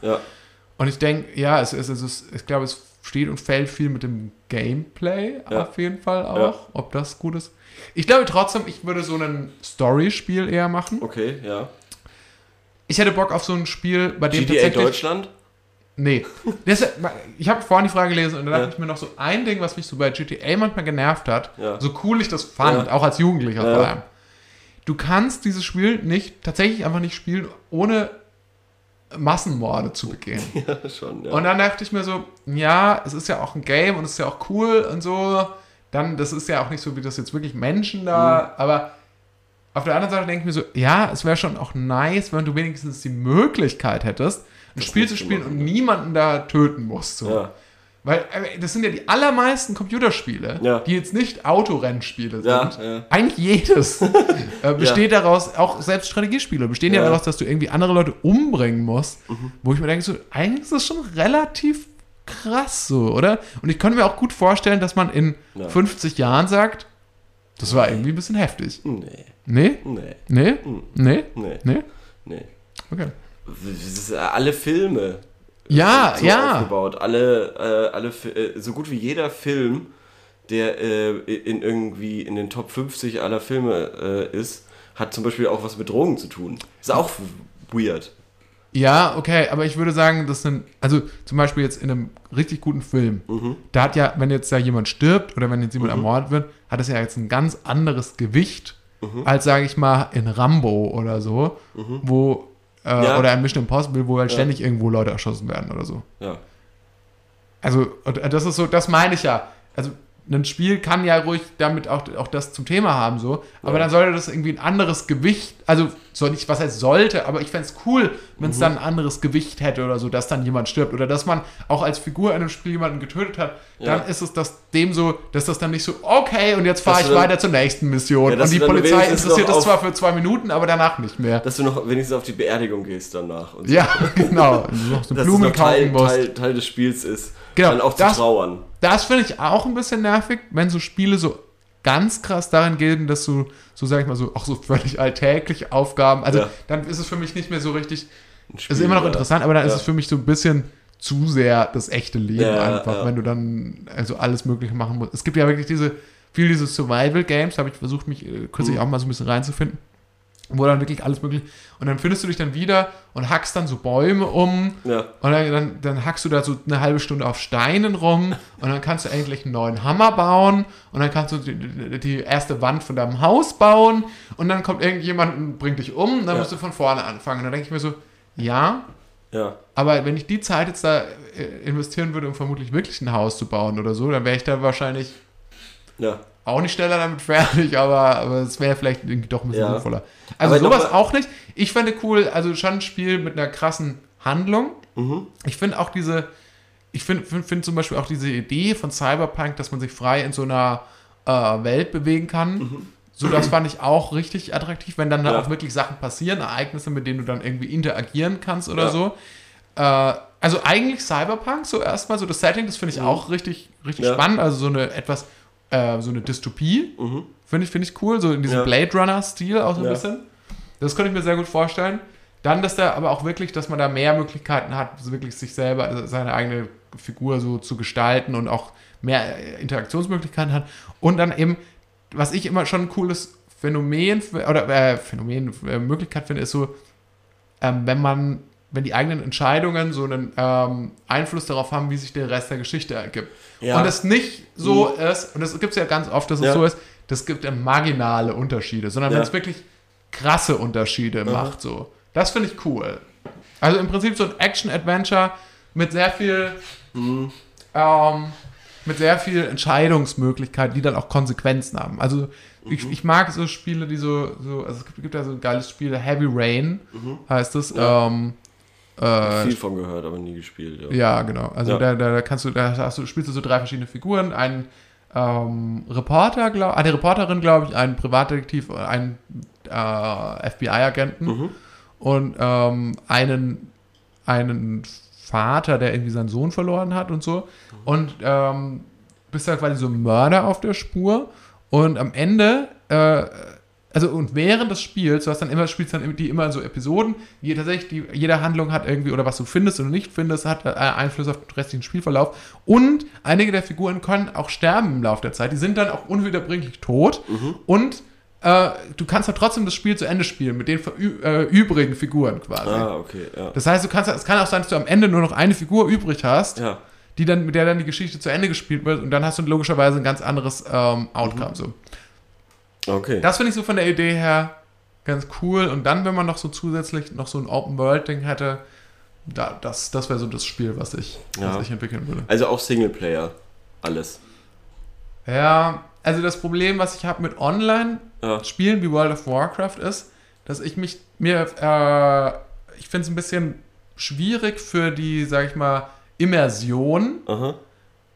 Und ich denke, ja, es ist, es ist, ich glaube, es steht und fällt viel mit dem Gameplay Ja. auf jeden Fall auch, Ja. ob das gut ist. Ich glaube trotzdem, ich würde so ein Story-Spiel eher machen. okay, ja. Ich hätte Bock auf so ein Spiel, bei dem GTA tatsächlich. Deutschland? Nee. Das, ich habe vorhin die Frage gelesen und da dachte Ja. ich mir noch so ein Ding, was mich so bei GTA manchmal genervt hat, so cool ich das fand, auch als Jugendlicher vor allem. Du kannst dieses Spiel nicht, tatsächlich einfach nicht spielen, ohne Massenmorde zu begehen. Ja, schon, ja. Und dann dachte ich mir so, ja, es ist ja auch ein Game und es ist ja auch cool und so. Dann, das ist ja auch nicht so, wie das jetzt wirklich Menschen da, Mhm. aber auf der anderen Seite denke ich mir so, ja, es wäre schon auch nice, wenn du wenigstens die Möglichkeit hättest, ein Das Spiel zu spielen und niemanden da töten musst. So. ja. Weil äh, das sind ja die allermeisten Computerspiele, Ja. die jetzt nicht Autorennspiele sind. Ja, ja. Eigentlich jedes äh, besteht daraus, auch selbst Strategiespiele, bestehen ja. Mhm. daraus, dass du irgendwie andere Leute umbringen musst. Wo ich mir denke, so, eigentlich ist das schon relativ krass so, oder? Und ich könnte mir auch gut vorstellen, dass man in Ja. 50 Jahren sagt, das war irgendwie ein bisschen heftig. Nee, Nee? nee, Nee? Mhm. Nee? nee, Nee? nee. Okay. Alle Filme Ja, so ja. aufgebaut. Alle, äh, alle, äh, so gut wie jeder Film, der äh, in irgendwie in den Top 50 aller Filme äh, ist, hat zum Beispiel auch was mit Drogen zu tun. Ist auch weird. Ja, okay, aber ich würde sagen, das sind, also zum Beispiel jetzt in einem richtig guten Film, Mhm. da hat ja, wenn jetzt da jemand stirbt oder wenn jetzt jemand ermordet wird, hat es ja jetzt ein ganz anderes Gewicht, Mhm. als, sage ich mal, in Rambo oder so, wo, äh, Ja. oder in Mission Impossible, wo halt Ja. ständig irgendwo Leute erschossen werden oder so. Ja. Also, und das ist so, das meine ich ja. Also, ein Spiel kann ja ruhig damit auch, auch das zum Thema haben, so. Aber Ja. dann sollte das irgendwie ein anderes Gewicht, also, soll nicht, was heißt sollte, aber ich fände es cool, wenn Mhm. es dann ein anderes Gewicht hätte oder so, dass dann jemand stirbt. Oder dass man auch als Figur in einem Spiel jemanden getötet hat. Ja. Dann ist es das dem so, dass das dann nicht so, okay, und jetzt fahre ich dann- weiter zur nächsten Mission. Ja, und die Polizei interessiert das zwar für zwei Minuten, aber danach nicht mehr. Dass du noch wenigstens auf die Beerdigung gehst danach. Und so. Ja, genau. Du noch so Dass Blumen es noch Teil, kaufen musst. Teil, Teil des Spiels ist. Genau, Dann auch zu das- trauern. Das finde ich auch ein bisschen nervig, wenn so Spiele so ganz krass darin gelten, dass du, so sag ich mal, so auch so völlig alltägliche Aufgaben, also Ja. dann ist es für mich nicht mehr so richtig, Spiel, ist immer noch ja. interessant, aber dann ist Ja. es für mich so ein bisschen zu sehr das echte Leben einfach, wenn du dann also alles Mögliche machen musst. Es gibt ja wirklich diese, viele diese Survival-Games, habe ich versucht, mich äh, kürzlich Mhm. auch mal so ein bisschen reinzufinden, wo dann wirklich alles mögliche, und dann findest du dich dann wieder und hackst dann so Bäume um, Ja. und dann, dann, dann hackst du da so eine halbe Stunde auf Steinen rum und dann kannst du endlich einen neuen Hammer bauen und dann kannst du die, die- die erste Wand von deinem Haus bauen und dann kommt irgendjemand und bringt dich um und dann Ja. musst du von vorne anfangen. Und dann denke ich mir so, ja, Ja. aber wenn ich die Zeit jetzt da äh, investieren würde, um vermutlich wirklich ein Haus zu bauen oder so, dann wäre ich da wahrscheinlich Ja. Auch nicht schneller damit fertig, aber, aber es wäre vielleicht doch ein bisschen Ja. sinnvoller. Also Aber sowas auch nicht. Ich fände cool, also schon ein Spiel mit einer krassen Handlung. Mhm. Ich finde auch diese, ich finde find, find zum Beispiel auch diese Idee von Cyberpunk, dass man sich frei in so einer äh, Welt bewegen kann. So, das fand ich auch richtig attraktiv, wenn dann da Mhm. Ja. auch wirklich Sachen passieren, Ereignisse, mit denen du dann irgendwie interagieren kannst oder Ja. so. Äh, also eigentlich Cyberpunk, so erstmal, so das Setting, das finde ich auch richtig, richtig Mhm. Spannend. Also so eine etwas, äh, so eine Dystopie, Mhm. finde ich, finde ich cool, so in diesem Ja. Blade Runner-Stil auch so ein Ja. bisschen. Das könnte ich mir sehr gut vorstellen. Dann, dass da aber auch wirklich, dass man da mehr Möglichkeiten hat, wirklich sich selber, also seine eigene Figur so zu gestalten und auch mehr äh, Interaktionsmöglichkeiten hat. Und dann eben, was ich immer schon ein cooles Phänomen oder äh, Phänomen, äh, Möglichkeit finde, ist so, ähm, wenn man, wenn die eigenen Entscheidungen so einen ähm, Einfluss darauf haben, wie sich der Rest der Geschichte ergibt. Ja. Und es nicht so ist, und das gibt es ja ganz oft, dass es Ja. so ist, das gibt ja marginale Unterschiede, sondern Ja. wenn es wirklich krasse Unterschiede Aha. macht, so. Das finde ich cool. Also im Prinzip so ein Action-Adventure mit sehr viel, Mhm. ähm, mit sehr viel Entscheidungsmöglichkeit, die dann auch Konsequenzen haben. Also ich, Mhm. ich mag so Spiele, die so, so also es gibt, gibt ja so ein geiles Spiel, Heavy Rain heißt es. Mhm. Ähm, Äh, Viel von gehört, aber nie gespielt. Ja. ja, genau. Also Ja. da, da, kannst du, da hast du, spielst du so drei verschiedene Figuren. Einen ähm, Reporter, glaube eine Reporterin, glaube ich, einen Privatdetektiv, einen äh, FBI-Agenten Mhm. und ähm, einen, einen Vater, der irgendwie seinen Sohn verloren hat und so. Und ähm, bist da quasi so Mörder auf der Spur. Und am Ende, äh, also und während des Spiels, du hast dann immer, spielst dann die immer in so Episoden, die tatsächlich, die, jede Handlung hat irgendwie, oder was du findest oder nicht findest, hat äh, Einfluss auf den restlichen Spielverlauf. Und einige der Figuren können auch sterben im Laufe der Zeit. Die sind dann auch unwiederbringlich tot. Und äh, du kannst dann trotzdem das Spiel zu Ende spielen mit den äh, übrigen Figuren quasi. Ah, okay, ja. Das heißt, du kannst, es kann auch sein, dass du am Ende nur noch eine Figur übrig hast, Ja, die dann, mit der dann die Geschichte zu Ende gespielt wird und dann hast du logischerweise ein ganz anderes ähm, Outcome. So. Okay. Das finde ich so von der Idee her ganz cool. Und dann, wenn man noch so zusätzlich noch so ein Open-World-Ding hätte, da, das, das wäre so das Spiel, was ich, Ja. was ich entwickeln würde. Also auch Singleplayer. Alles. Ja, also das Problem, was ich habe mit Online-Spielen Ja. wie World of Warcraft ist, dass ich mich mir, äh, ich finde es ein bisschen schwierig für die, sag ich mal, Immersion, Aha,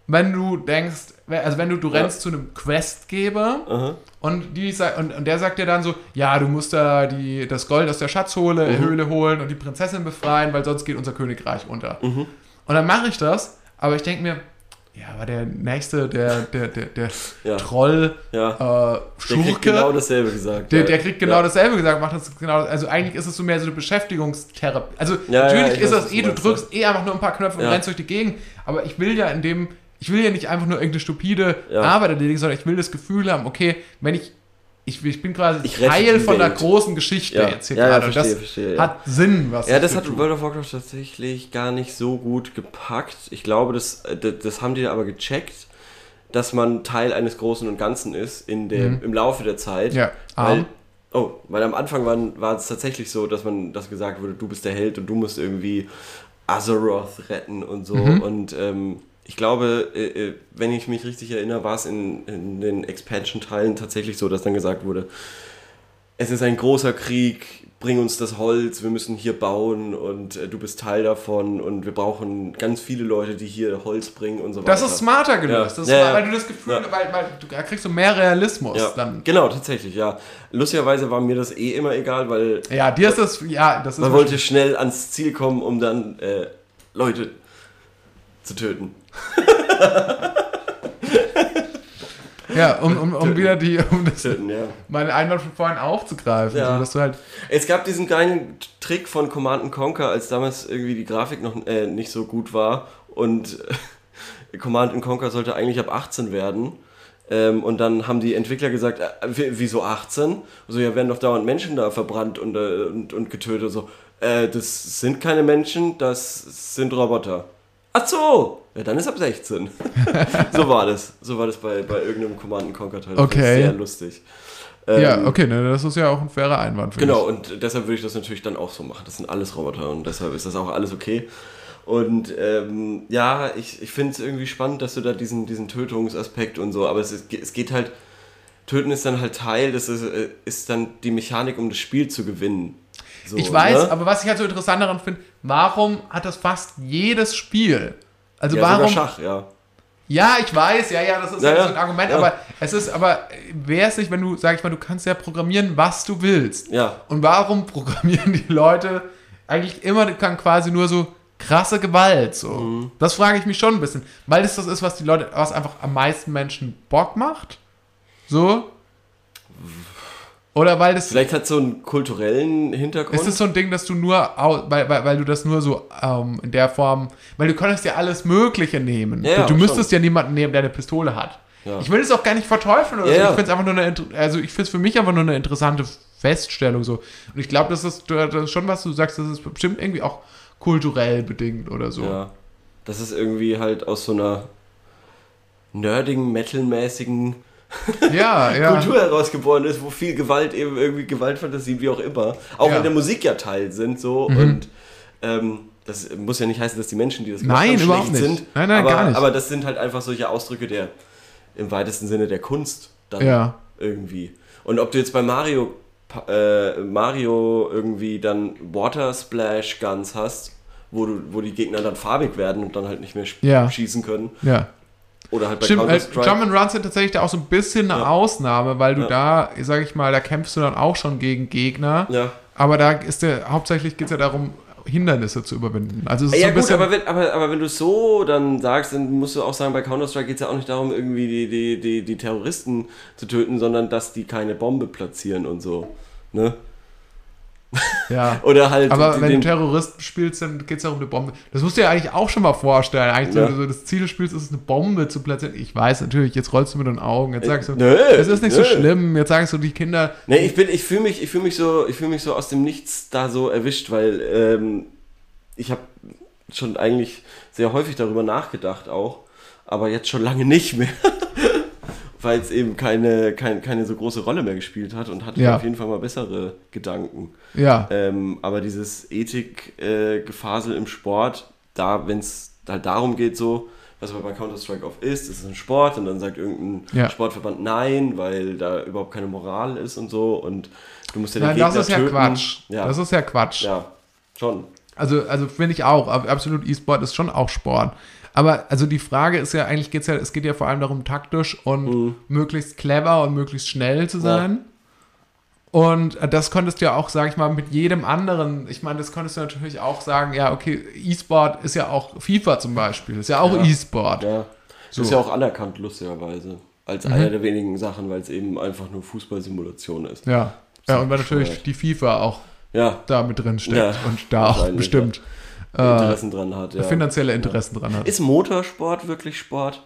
wenn du denkst, also wenn du, du Ja. rennst zu einem Questgeber aha. und, die, und, und der sagt dir dann so, ja, du musst da die, das Gold aus der Schatzhole, Mhm. Höhle holen und die Prinzessin befreien, weil sonst geht unser Königreich unter. Mhm. Und dann mache ich das, aber ich denke mir, ja, aber der nächste, der, der, der, der Ja. Troll, Ja. äh, Der Schurke, kriegt genau dasselbe gesagt. der, ja. der kriegt genau ja. dasselbe gesagt, macht das genau, also eigentlich ist es so mehr so eine Beschäftigungstherapie. Also Ja, ja, natürlich ich ist das eh, du drückst eh einfach nur ein paar Knöpfe und Ja. rennst durch die Gegend, aber ich will ja in dem, ich will ja nicht einfach nur irgendeine stupide Ja. Arbeit erledigen, sondern ich will das Gefühl haben, okay, wenn ich, ich, ich bin quasi Ich Teil von der großen Geschichte Ja. jetzt hier Ja, ja, gerade. und verstehe, das verstehe, ja. hat Sinn, was Ja, das hat tue. World of Warcraft tatsächlich gar nicht so gut gepackt. Ich glaube, das, äh, das, das haben die aber gecheckt, dass man Teil eines Großen und Ganzen ist in dem, im Laufe der Zeit. Mhm. Ja, Weil, oh, weil am Anfang war, war es tatsächlich so, dass man das gesagt wurde, du bist der Held und du musst irgendwie Azeroth retten und so. Mhm. Und ähm, ich glaube, äh, äh, wenn ich mich richtig erinnere, war es in, in den Expansion-Teilen tatsächlich so, dass dann gesagt wurde, es ist ein großer Krieg, bring uns das Holz, wir müssen hier bauen und äh, du bist Teil davon und wir brauchen ganz viele Leute, die hier Holz bringen und so weiter. Das ist smarter gelöst. Ja. Das Ja, ja. weil du das Gefühl, weil, weil du da kriegst du mehr Realismus dann. genau, tatsächlich, ja. Lustigerweise war mir das eh immer egal, weil Ja, dir ist das, ja, das ist man wollte schnell ans Ziel kommen, um dann äh, Leute zu töten. Ja, um, um, um wieder die, um das, töten ja. meinen Einwand von vorhin aufzugreifen. Ja. So, dass du halt, Es gab diesen geilen Trick von Command Conquer, als damals irgendwie die Grafik noch äh, nicht so gut war und äh, Command Conquer sollte eigentlich ab 18 werden. Ähm, und dann haben die Entwickler gesagt, äh, wieso 18? So, ja, werden doch dauernd Menschen da verbrannt und, äh, und, und getötet. So, äh, das sind keine Menschen, das sind Roboter. Ach so, ja, dann ist ab 16. so war das. So war das bei, bei irgendeinem Command Conquer Teil. Das ist Okay. Sehr lustig. Ähm, ja, okay, ne, das ist ja auch ein fairer Einwand. Genau, und deshalb würde ich das natürlich dann auch so machen. Das sind alles Roboter und deshalb ist das auch alles okay. Und ähm, ja, ich, ich finde es irgendwie spannend, dass du da diesen, diesen Tötungsaspekt und so, aber es, ist, es geht halt, Töten ist dann halt Teil, das ist, äh, ist dann die Mechanik, um das Spiel zu gewinnen. So, Ich weiß, ne? aber was ich halt so interessant daran finde, warum hat das fast jedes Spiel? Also ja, warum? Schach, ja. Ja, ich weiß, ja, ja, das ist Ja, ja, so ein Argument, ja. aber es ist, aber wäre es nicht, wenn du, sag ich mal, du kannst ja programmieren, was du willst. Ja. Und warum programmieren die Leute eigentlich immer dann quasi nur so krasse Gewalt? So? Mhm. Das frage ich mich schon ein bisschen. Weil es das ist, was die Leute, was einfach am meisten Menschen Bock macht? So? Oder weil das. Vielleicht hat es so einen kulturellen Hintergrund. Ist es so ein Ding, dass du nur, weil, weil, weil du das nur so ähm, in der Form, weil du könntest ja alles Mögliche nehmen. Ja, ja, du müsstest ja niemanden nehmen, der eine Pistole hat. Ja. Ich will es auch gar nicht verteufeln oder Ja, so. Ich finde es einfach nur eine, also ich finde es für mich einfach nur eine interessante Feststellung so. Und ich glaube, das ist, das ist schon, was du sagst, das ist bestimmt irgendwie auch kulturell bedingt oder so. Ja. Das ist irgendwie halt aus so einer nerdigen, metalmäßigen Ja, ja. Kultur herausgeboren ist, wo viel Gewalt eben irgendwie Gewaltfantasien, wie auch immer, auch Ja. in der Musik ja Teil sind so Mhm. und ähm, das muss ja nicht heißen, dass die Menschen, die das Nein, machen, überhaupt schlecht nicht. sind. Nein, nein, aber, gar nicht. Aber das sind halt einfach solche Ausdrücke der im weitesten Sinne der Kunst dann Ja. irgendwie. Und ob du jetzt bei Mario äh, Mario irgendwie dann Water Splash Guns hast wo, du, wo die Gegner dann farbig werden und dann halt nicht mehr Ja. schießen können. Ja. Oder halt bei Stimmt, äh, Counter-Strike. Jump and Runs sind tatsächlich da auch so ein bisschen eine Ja. Ausnahme, weil du Ja. da, sag ich mal, da kämpfst du dann auch schon gegen Gegner. ja. Aber da ist der, hauptsächlich geht es ja darum, Hindernisse zu überwinden. Also Ja, so ein gut, bisschen. aber wenn, aber, aber wenn du es so dann sagst, dann musst du auch sagen, bei Counter-Strike geht es ja auch nicht darum, irgendwie die, die, die, die Terroristen zu töten, sondern dass die keine Bombe platzieren und so. Ne? Ja. Oder halt Aber wenn du Terroristen spielst, dann geht es ja um eine Bombe. Das musst du dir eigentlich auch schon mal vorstellen. Eigentlich, Ja. so das Ziel des Spiels ist es, eine Bombe zu platzieren. Ich weiß natürlich, jetzt rollst du mit den Augen. Jetzt sagst du, Nö, es ist nicht so nö. schlimm. Jetzt sagst du, die Kinder. Nee, ich bin, ich fühle mich, ich fühle mich so, ich fühle mich so aus dem Nichts da so erwischt, weil ähm, ich habe schon eigentlich sehr häufig darüber nachgedacht auch, aber jetzt schon lange nicht mehr, weil es eben keine, kein, keine so große Rolle mehr gespielt hat und hatte Ja. auf jeden Fall mal bessere Gedanken. Ja, Ähm, aber dieses Ethik-Gefasel im Sport, da, wenn es halt darum geht, so, was aber bei Counter-Strike oft ist, es ist ein Sport und dann sagt irgendein Ja. Sportverband nein, weil da überhaupt keine Moral ist und so und du musst ja den Nein, Gegner das ist ja töten. Quatsch. Ja, Das ist ja Quatsch. ja, schon. Also, also finde ich auch. ab- Absolut, E-Sport ist schon auch Sport. Aber also die Frage ist ja, eigentlich geht's ja, es geht ja vor allem darum, taktisch und Mhm. möglichst clever und möglichst schnell zu sein. Und äh, das konntest du ja auch, sag ich mal, mit jedem anderen, ich meine, das konntest du natürlich auch sagen, ja, okay, E-Sport ist ja auch FIFA zum Beispiel, ist ja auch Ja. E-Sport. Ja. So. Ist ja auch anerkannt, lustigerweise. Als Mhm. eine der wenigen Sachen, weil es eben einfach nur Fußballsimulation ist. Ja. Ja, und weil natürlich die FIFA auch Ja, da mit drin steckt Ja, und da auch bestimmt äh, Interessen dran hat. Ja. finanzielle Interessen dran hat. Ist Motorsport wirklich Sport?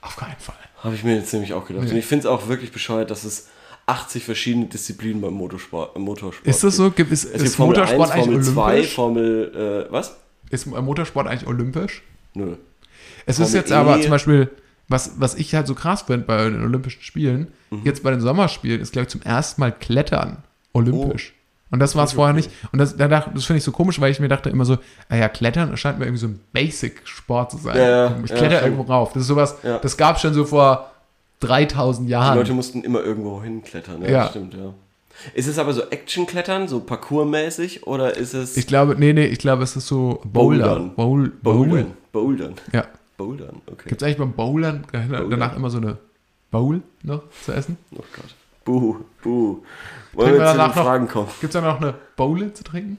Auf keinen Fall. Habe ich mir jetzt nämlich auch gedacht. Nee. Und ich finde es auch wirklich bescheuert, dass es 80 verschiedene Disziplinen beim Motorsport, Motorsport Ist das so? gibt. Ist, Es ist gibt Formel Motorsport 1, Formel eigentlich 2, olympisch? Formel, äh, was? Ist Motorsport eigentlich olympisch? Nö. Es ist Formel jetzt aber E. zum Beispiel, was, was ich halt so krass finde bei den Olympischen Spielen, Mhm. jetzt bei den Sommerspielen ist, glaube ich, zum ersten Mal Klettern olympisch. Oh. Und das war es vorher okay. nicht. Und das, da dachte- das finde ich so komisch, weil ich mir dachte immer so, ah ja, Klettern scheint mir irgendwie so ein Basic-Sport zu sein. Ja, ja, ich ja, kletter schon. irgendwo rauf. Das ist sowas, Ja. das gab es schon so vor 3000 Die Jahren. Leute mussten immer irgendwo hinklettern. Ja, Ja. Stimmt, ja. Ist es aber so Action-Klettern, so Parkour-mäßig, oder ist es Ich glaube, nee, nee, ich glaube, es ist so Boulder. Bouldern. Bowl, Bowl. Bouldern? Bouldern. Ja. Bouldern, okay. Gibt es eigentlich beim Bowlern danach immer so eine Bowl noch zu essen? Oh Gott. Buh, buh. Wollen wir wir danach noch- Fragen kommen? Gibt es da noch eine Bowle zu trinken?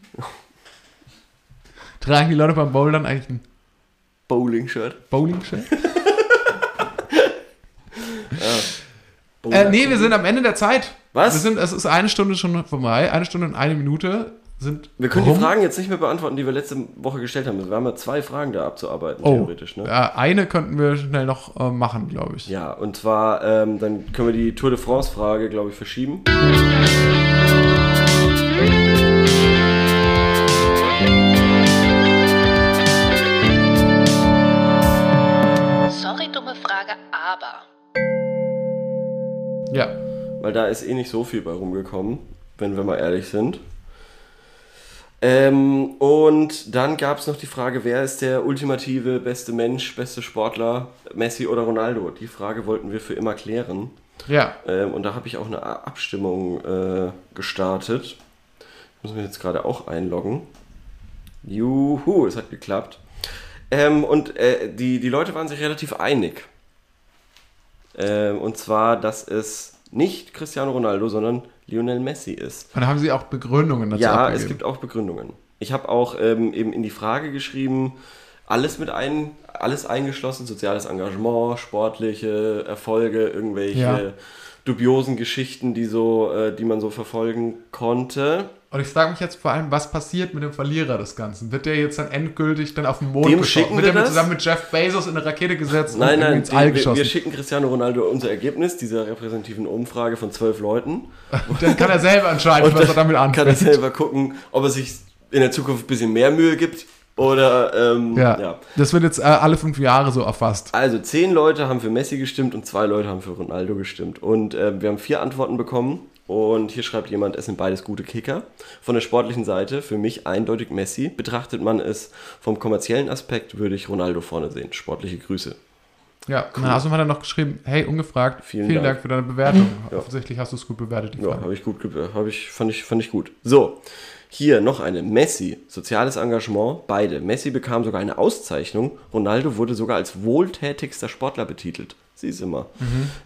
Tragen die Leute beim Bowlern eigentlich ein Bowling-Shirt. Bowling-Shirt? Bowler- Äh, nee, wir sind am Ende der Zeit. Was? Wir sind, es ist eine Stunde schon vorbei. Eine Stunde und eine Minute sind. Wir können rum. die Fragen jetzt nicht mehr beantworten, die wir letzte Woche gestellt haben. Wir haben ja zwei Fragen da abzuarbeiten, Oh, theoretisch. Ne? ja, eine könnten wir schnell noch äh, machen, glaube ich. Ja, und zwar, ähm, dann können wir die Tour de France-Frage, glaube ich, verschieben. Sorry, dumme Frage, aber. Ja. Weil da ist eh nicht so viel bei rumgekommen, wenn wir mal ehrlich sind. Ähm, und dann gab es noch die Frage, wer ist der ultimative beste Mensch, beste Sportler, Messi oder Ronaldo? Die Frage wollten wir für immer klären. Ja. Ähm, und da habe ich auch eine Abstimmung äh, gestartet. Ich muss mich jetzt gerade auch einloggen. Juhu, es hat geklappt. Ähm, und äh, die, die Leute waren sich relativ einig. Ähm, und zwar, dass es nicht Cristiano Ronaldo, sondern Lionel Messi ist. Und da haben sie auch Begründungen dazu Ja, abgegeben. es gibt auch Begründungen. Ich habe auch ähm, eben in die Frage geschrieben, alles mit ein, alles eingeschlossen, soziales Engagement, sportliche Erfolge, irgendwelche Ja. dubiosen Geschichten, die so, äh, die man so verfolgen konnte. Und ich frage mich jetzt vor allem, was passiert mit dem Verlierer des Ganzen? Wird der jetzt dann endgültig dann auf den Mond Dem geschossen? schicken Wird wir der mit das? zusammen mit Jeff Bezos in eine Rakete gesetzt Nein, und nein, ins All wir, wir, geschossen? wir schicken Cristiano Ronaldo unser Ergebnis dieser repräsentativen Umfrage von zwölf Leuten. Und dann kann er selber entscheiden, was er damit Kann er anfängt. selber gucken, ob er sich in der Zukunft ein bisschen mehr Mühe gibt oder ähm, Ja. ja. Das wird jetzt äh, alle fünf Jahre so erfasst. Also zehn Leute haben für Messi gestimmt und zwei Leute haben für Ronaldo gestimmt. Und äh, wir haben vier Antworten bekommen. Und hier schreibt jemand, es sind beides gute Kicker. Von der sportlichen Seite für mich eindeutig Messi. Betrachtet man es vom kommerziellen Aspekt, würde ich Ronaldo vorne sehen. Sportliche Grüße. Ja, cool. Hasum hat dann noch geschrieben, hey, ungefragt, Vielen vielen, Dank. Dank. für deine Bewertung. Ja. Offensichtlich hast du es gut bewertet, Ja, habe ich gut, hab ich, fand ich, fand ich gut. So, hier noch eine. Messi, soziales Engagement, beide. Messi bekam sogar eine Auszeichnung. Ronaldo wurde sogar als wohltätigster Sportler betitelt. Siehst immer.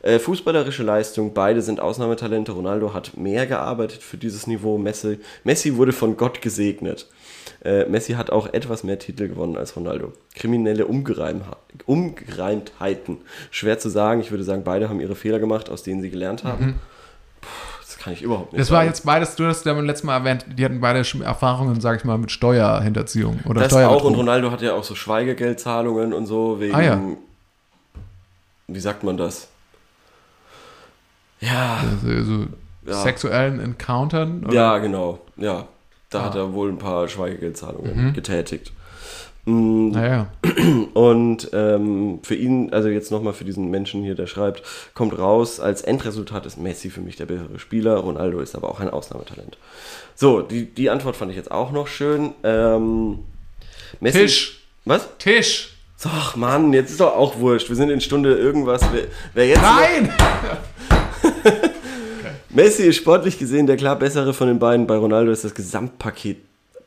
Äh, fußballerische Leistung, beide sind Ausnahmetalente. Ronaldo hat mehr gearbeitet für dieses Niveau. Messi, Messi wurde von Gott gesegnet. Äh, Messi hat auch etwas mehr Titel gewonnen als Ronaldo. Kriminelle Umgereimha- Umgereimtheiten. Schwer zu sagen. Ich würde sagen, beide haben ihre Fehler gemacht, aus denen sie gelernt haben. Das kann ich überhaupt nicht Das war sagen. jetzt beides, du hast ja beim letzten Mal erwähnt, die hatten beide schon Erfahrungen, sag ich mal, mit Steuerhinterziehung oder Das auch und Ronaldo hat ja auch so Schweigegeldzahlungen und so wegen. Ah, ja. Wie sagt man das? Ja, Also, so Ja. sexuellen Encountern. oder? ja, genau. Ja, da Ah. hat er wohl ein paar Schweigegeldzahlungen getätigt. Mm, Naja. Und ähm, für ihn, also jetzt nochmal für diesen Menschen hier, der schreibt, kommt raus, als Endresultat ist Messi für mich der bessere Spieler, Ronaldo ist aber auch ein Ausnahmetalent. So, die, die Antwort fand ich jetzt auch noch schön. Ähm, Messi, Tisch. Was? Tisch. So, Ach Mann, jetzt ist doch auch wurscht. Wir sind in Stunde irgendwas. Wer, wer jetzt Nein! Messi ist sportlich gesehen der klar bessere von den beiden. Bei Ronaldo ist das Gesamtpaket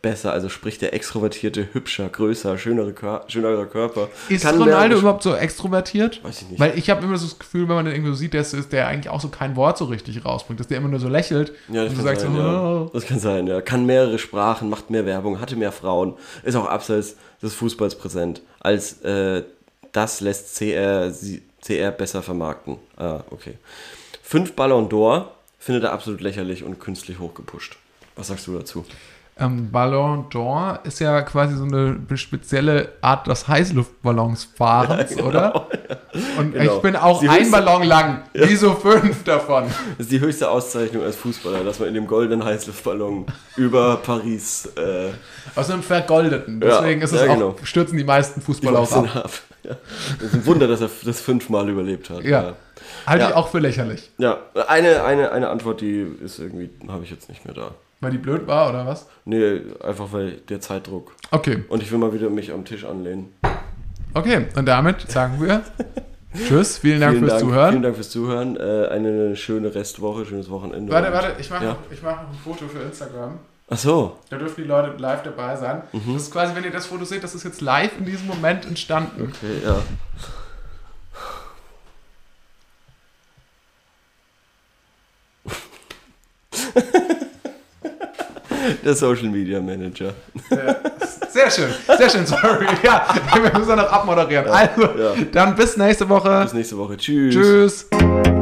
besser. Also sprich der extrovertierte, hübscher, größer, schönere Kör schönerer Körper. Ist Kann Ronaldo überhaupt so extrovertiert? Weiß ich nicht. Weil ich habe immer so das Gefühl, wenn man den irgendwie so sieht, dass der eigentlich auch so kein Wort so richtig rausbringt, dass der immer nur so lächelt Ja, das kann sagst sein, so, ja. oh. Das kann sein, ja. Kann mehrere Sprachen, macht mehr Werbung, hatte mehr Frauen, ist auch abseits des Fußballs präsent. Als äh, das lässt CR, CR besser vermarkten. Ah, okay. Fünf Ballon d'Or findet er absolut lächerlich und künstlich hochgepusht. Was sagst du dazu? Ähm, Ballon d'Or ist ja quasi so eine spezielle Art des Heißluftballonsfahrens, oder? Und Genau. ich bin auch Die ein Ballon lang, wieso fünf davon? Das ist die höchste Auszeichnung als Fußballer, dass man in dem goldenen Heißluftballon über Paris äh, Aus einem vergoldeten. Ja, Deswegen ist es ja, auch, genau. stürzen die meisten Fußballer auch Wachsen ab. Ja. Das ist ein Wunder, dass er das fünfmal überlebt hat. Ja. Halte Ja. ich auch für lächerlich. Ja, eine, eine, eine Antwort, die ist irgendwie, habe ich jetzt nicht mehr da. Weil die blöd war, oder was? Nee, einfach weil der Zeitdruck. Okay, Und ich will mal wieder mich am Tisch anlehnen. okay. Und damit sagen wir Tschüss, vielen Dank vielen fürs Dank, Zuhören. Vielen Dank fürs Zuhören. Äh, eine schöne Restwoche, schönes Wochenende. Warte, warte, ich mache Ja. noch, ich mach noch ein Foto für Instagram. Ach so. Da dürfen die Leute live dabei sein. Mhm. Das ist quasi, wenn ihr das Foto seht, das ist jetzt live in diesem Moment entstanden. Okay, ja. Der Social Media Manager. Sehr schön, sehr schön, sorry. Ja, wir müssen noch abmoderieren. Also, ja. dann bis nächste Woche. Bis nächste Woche. Tschüss. Tschüss.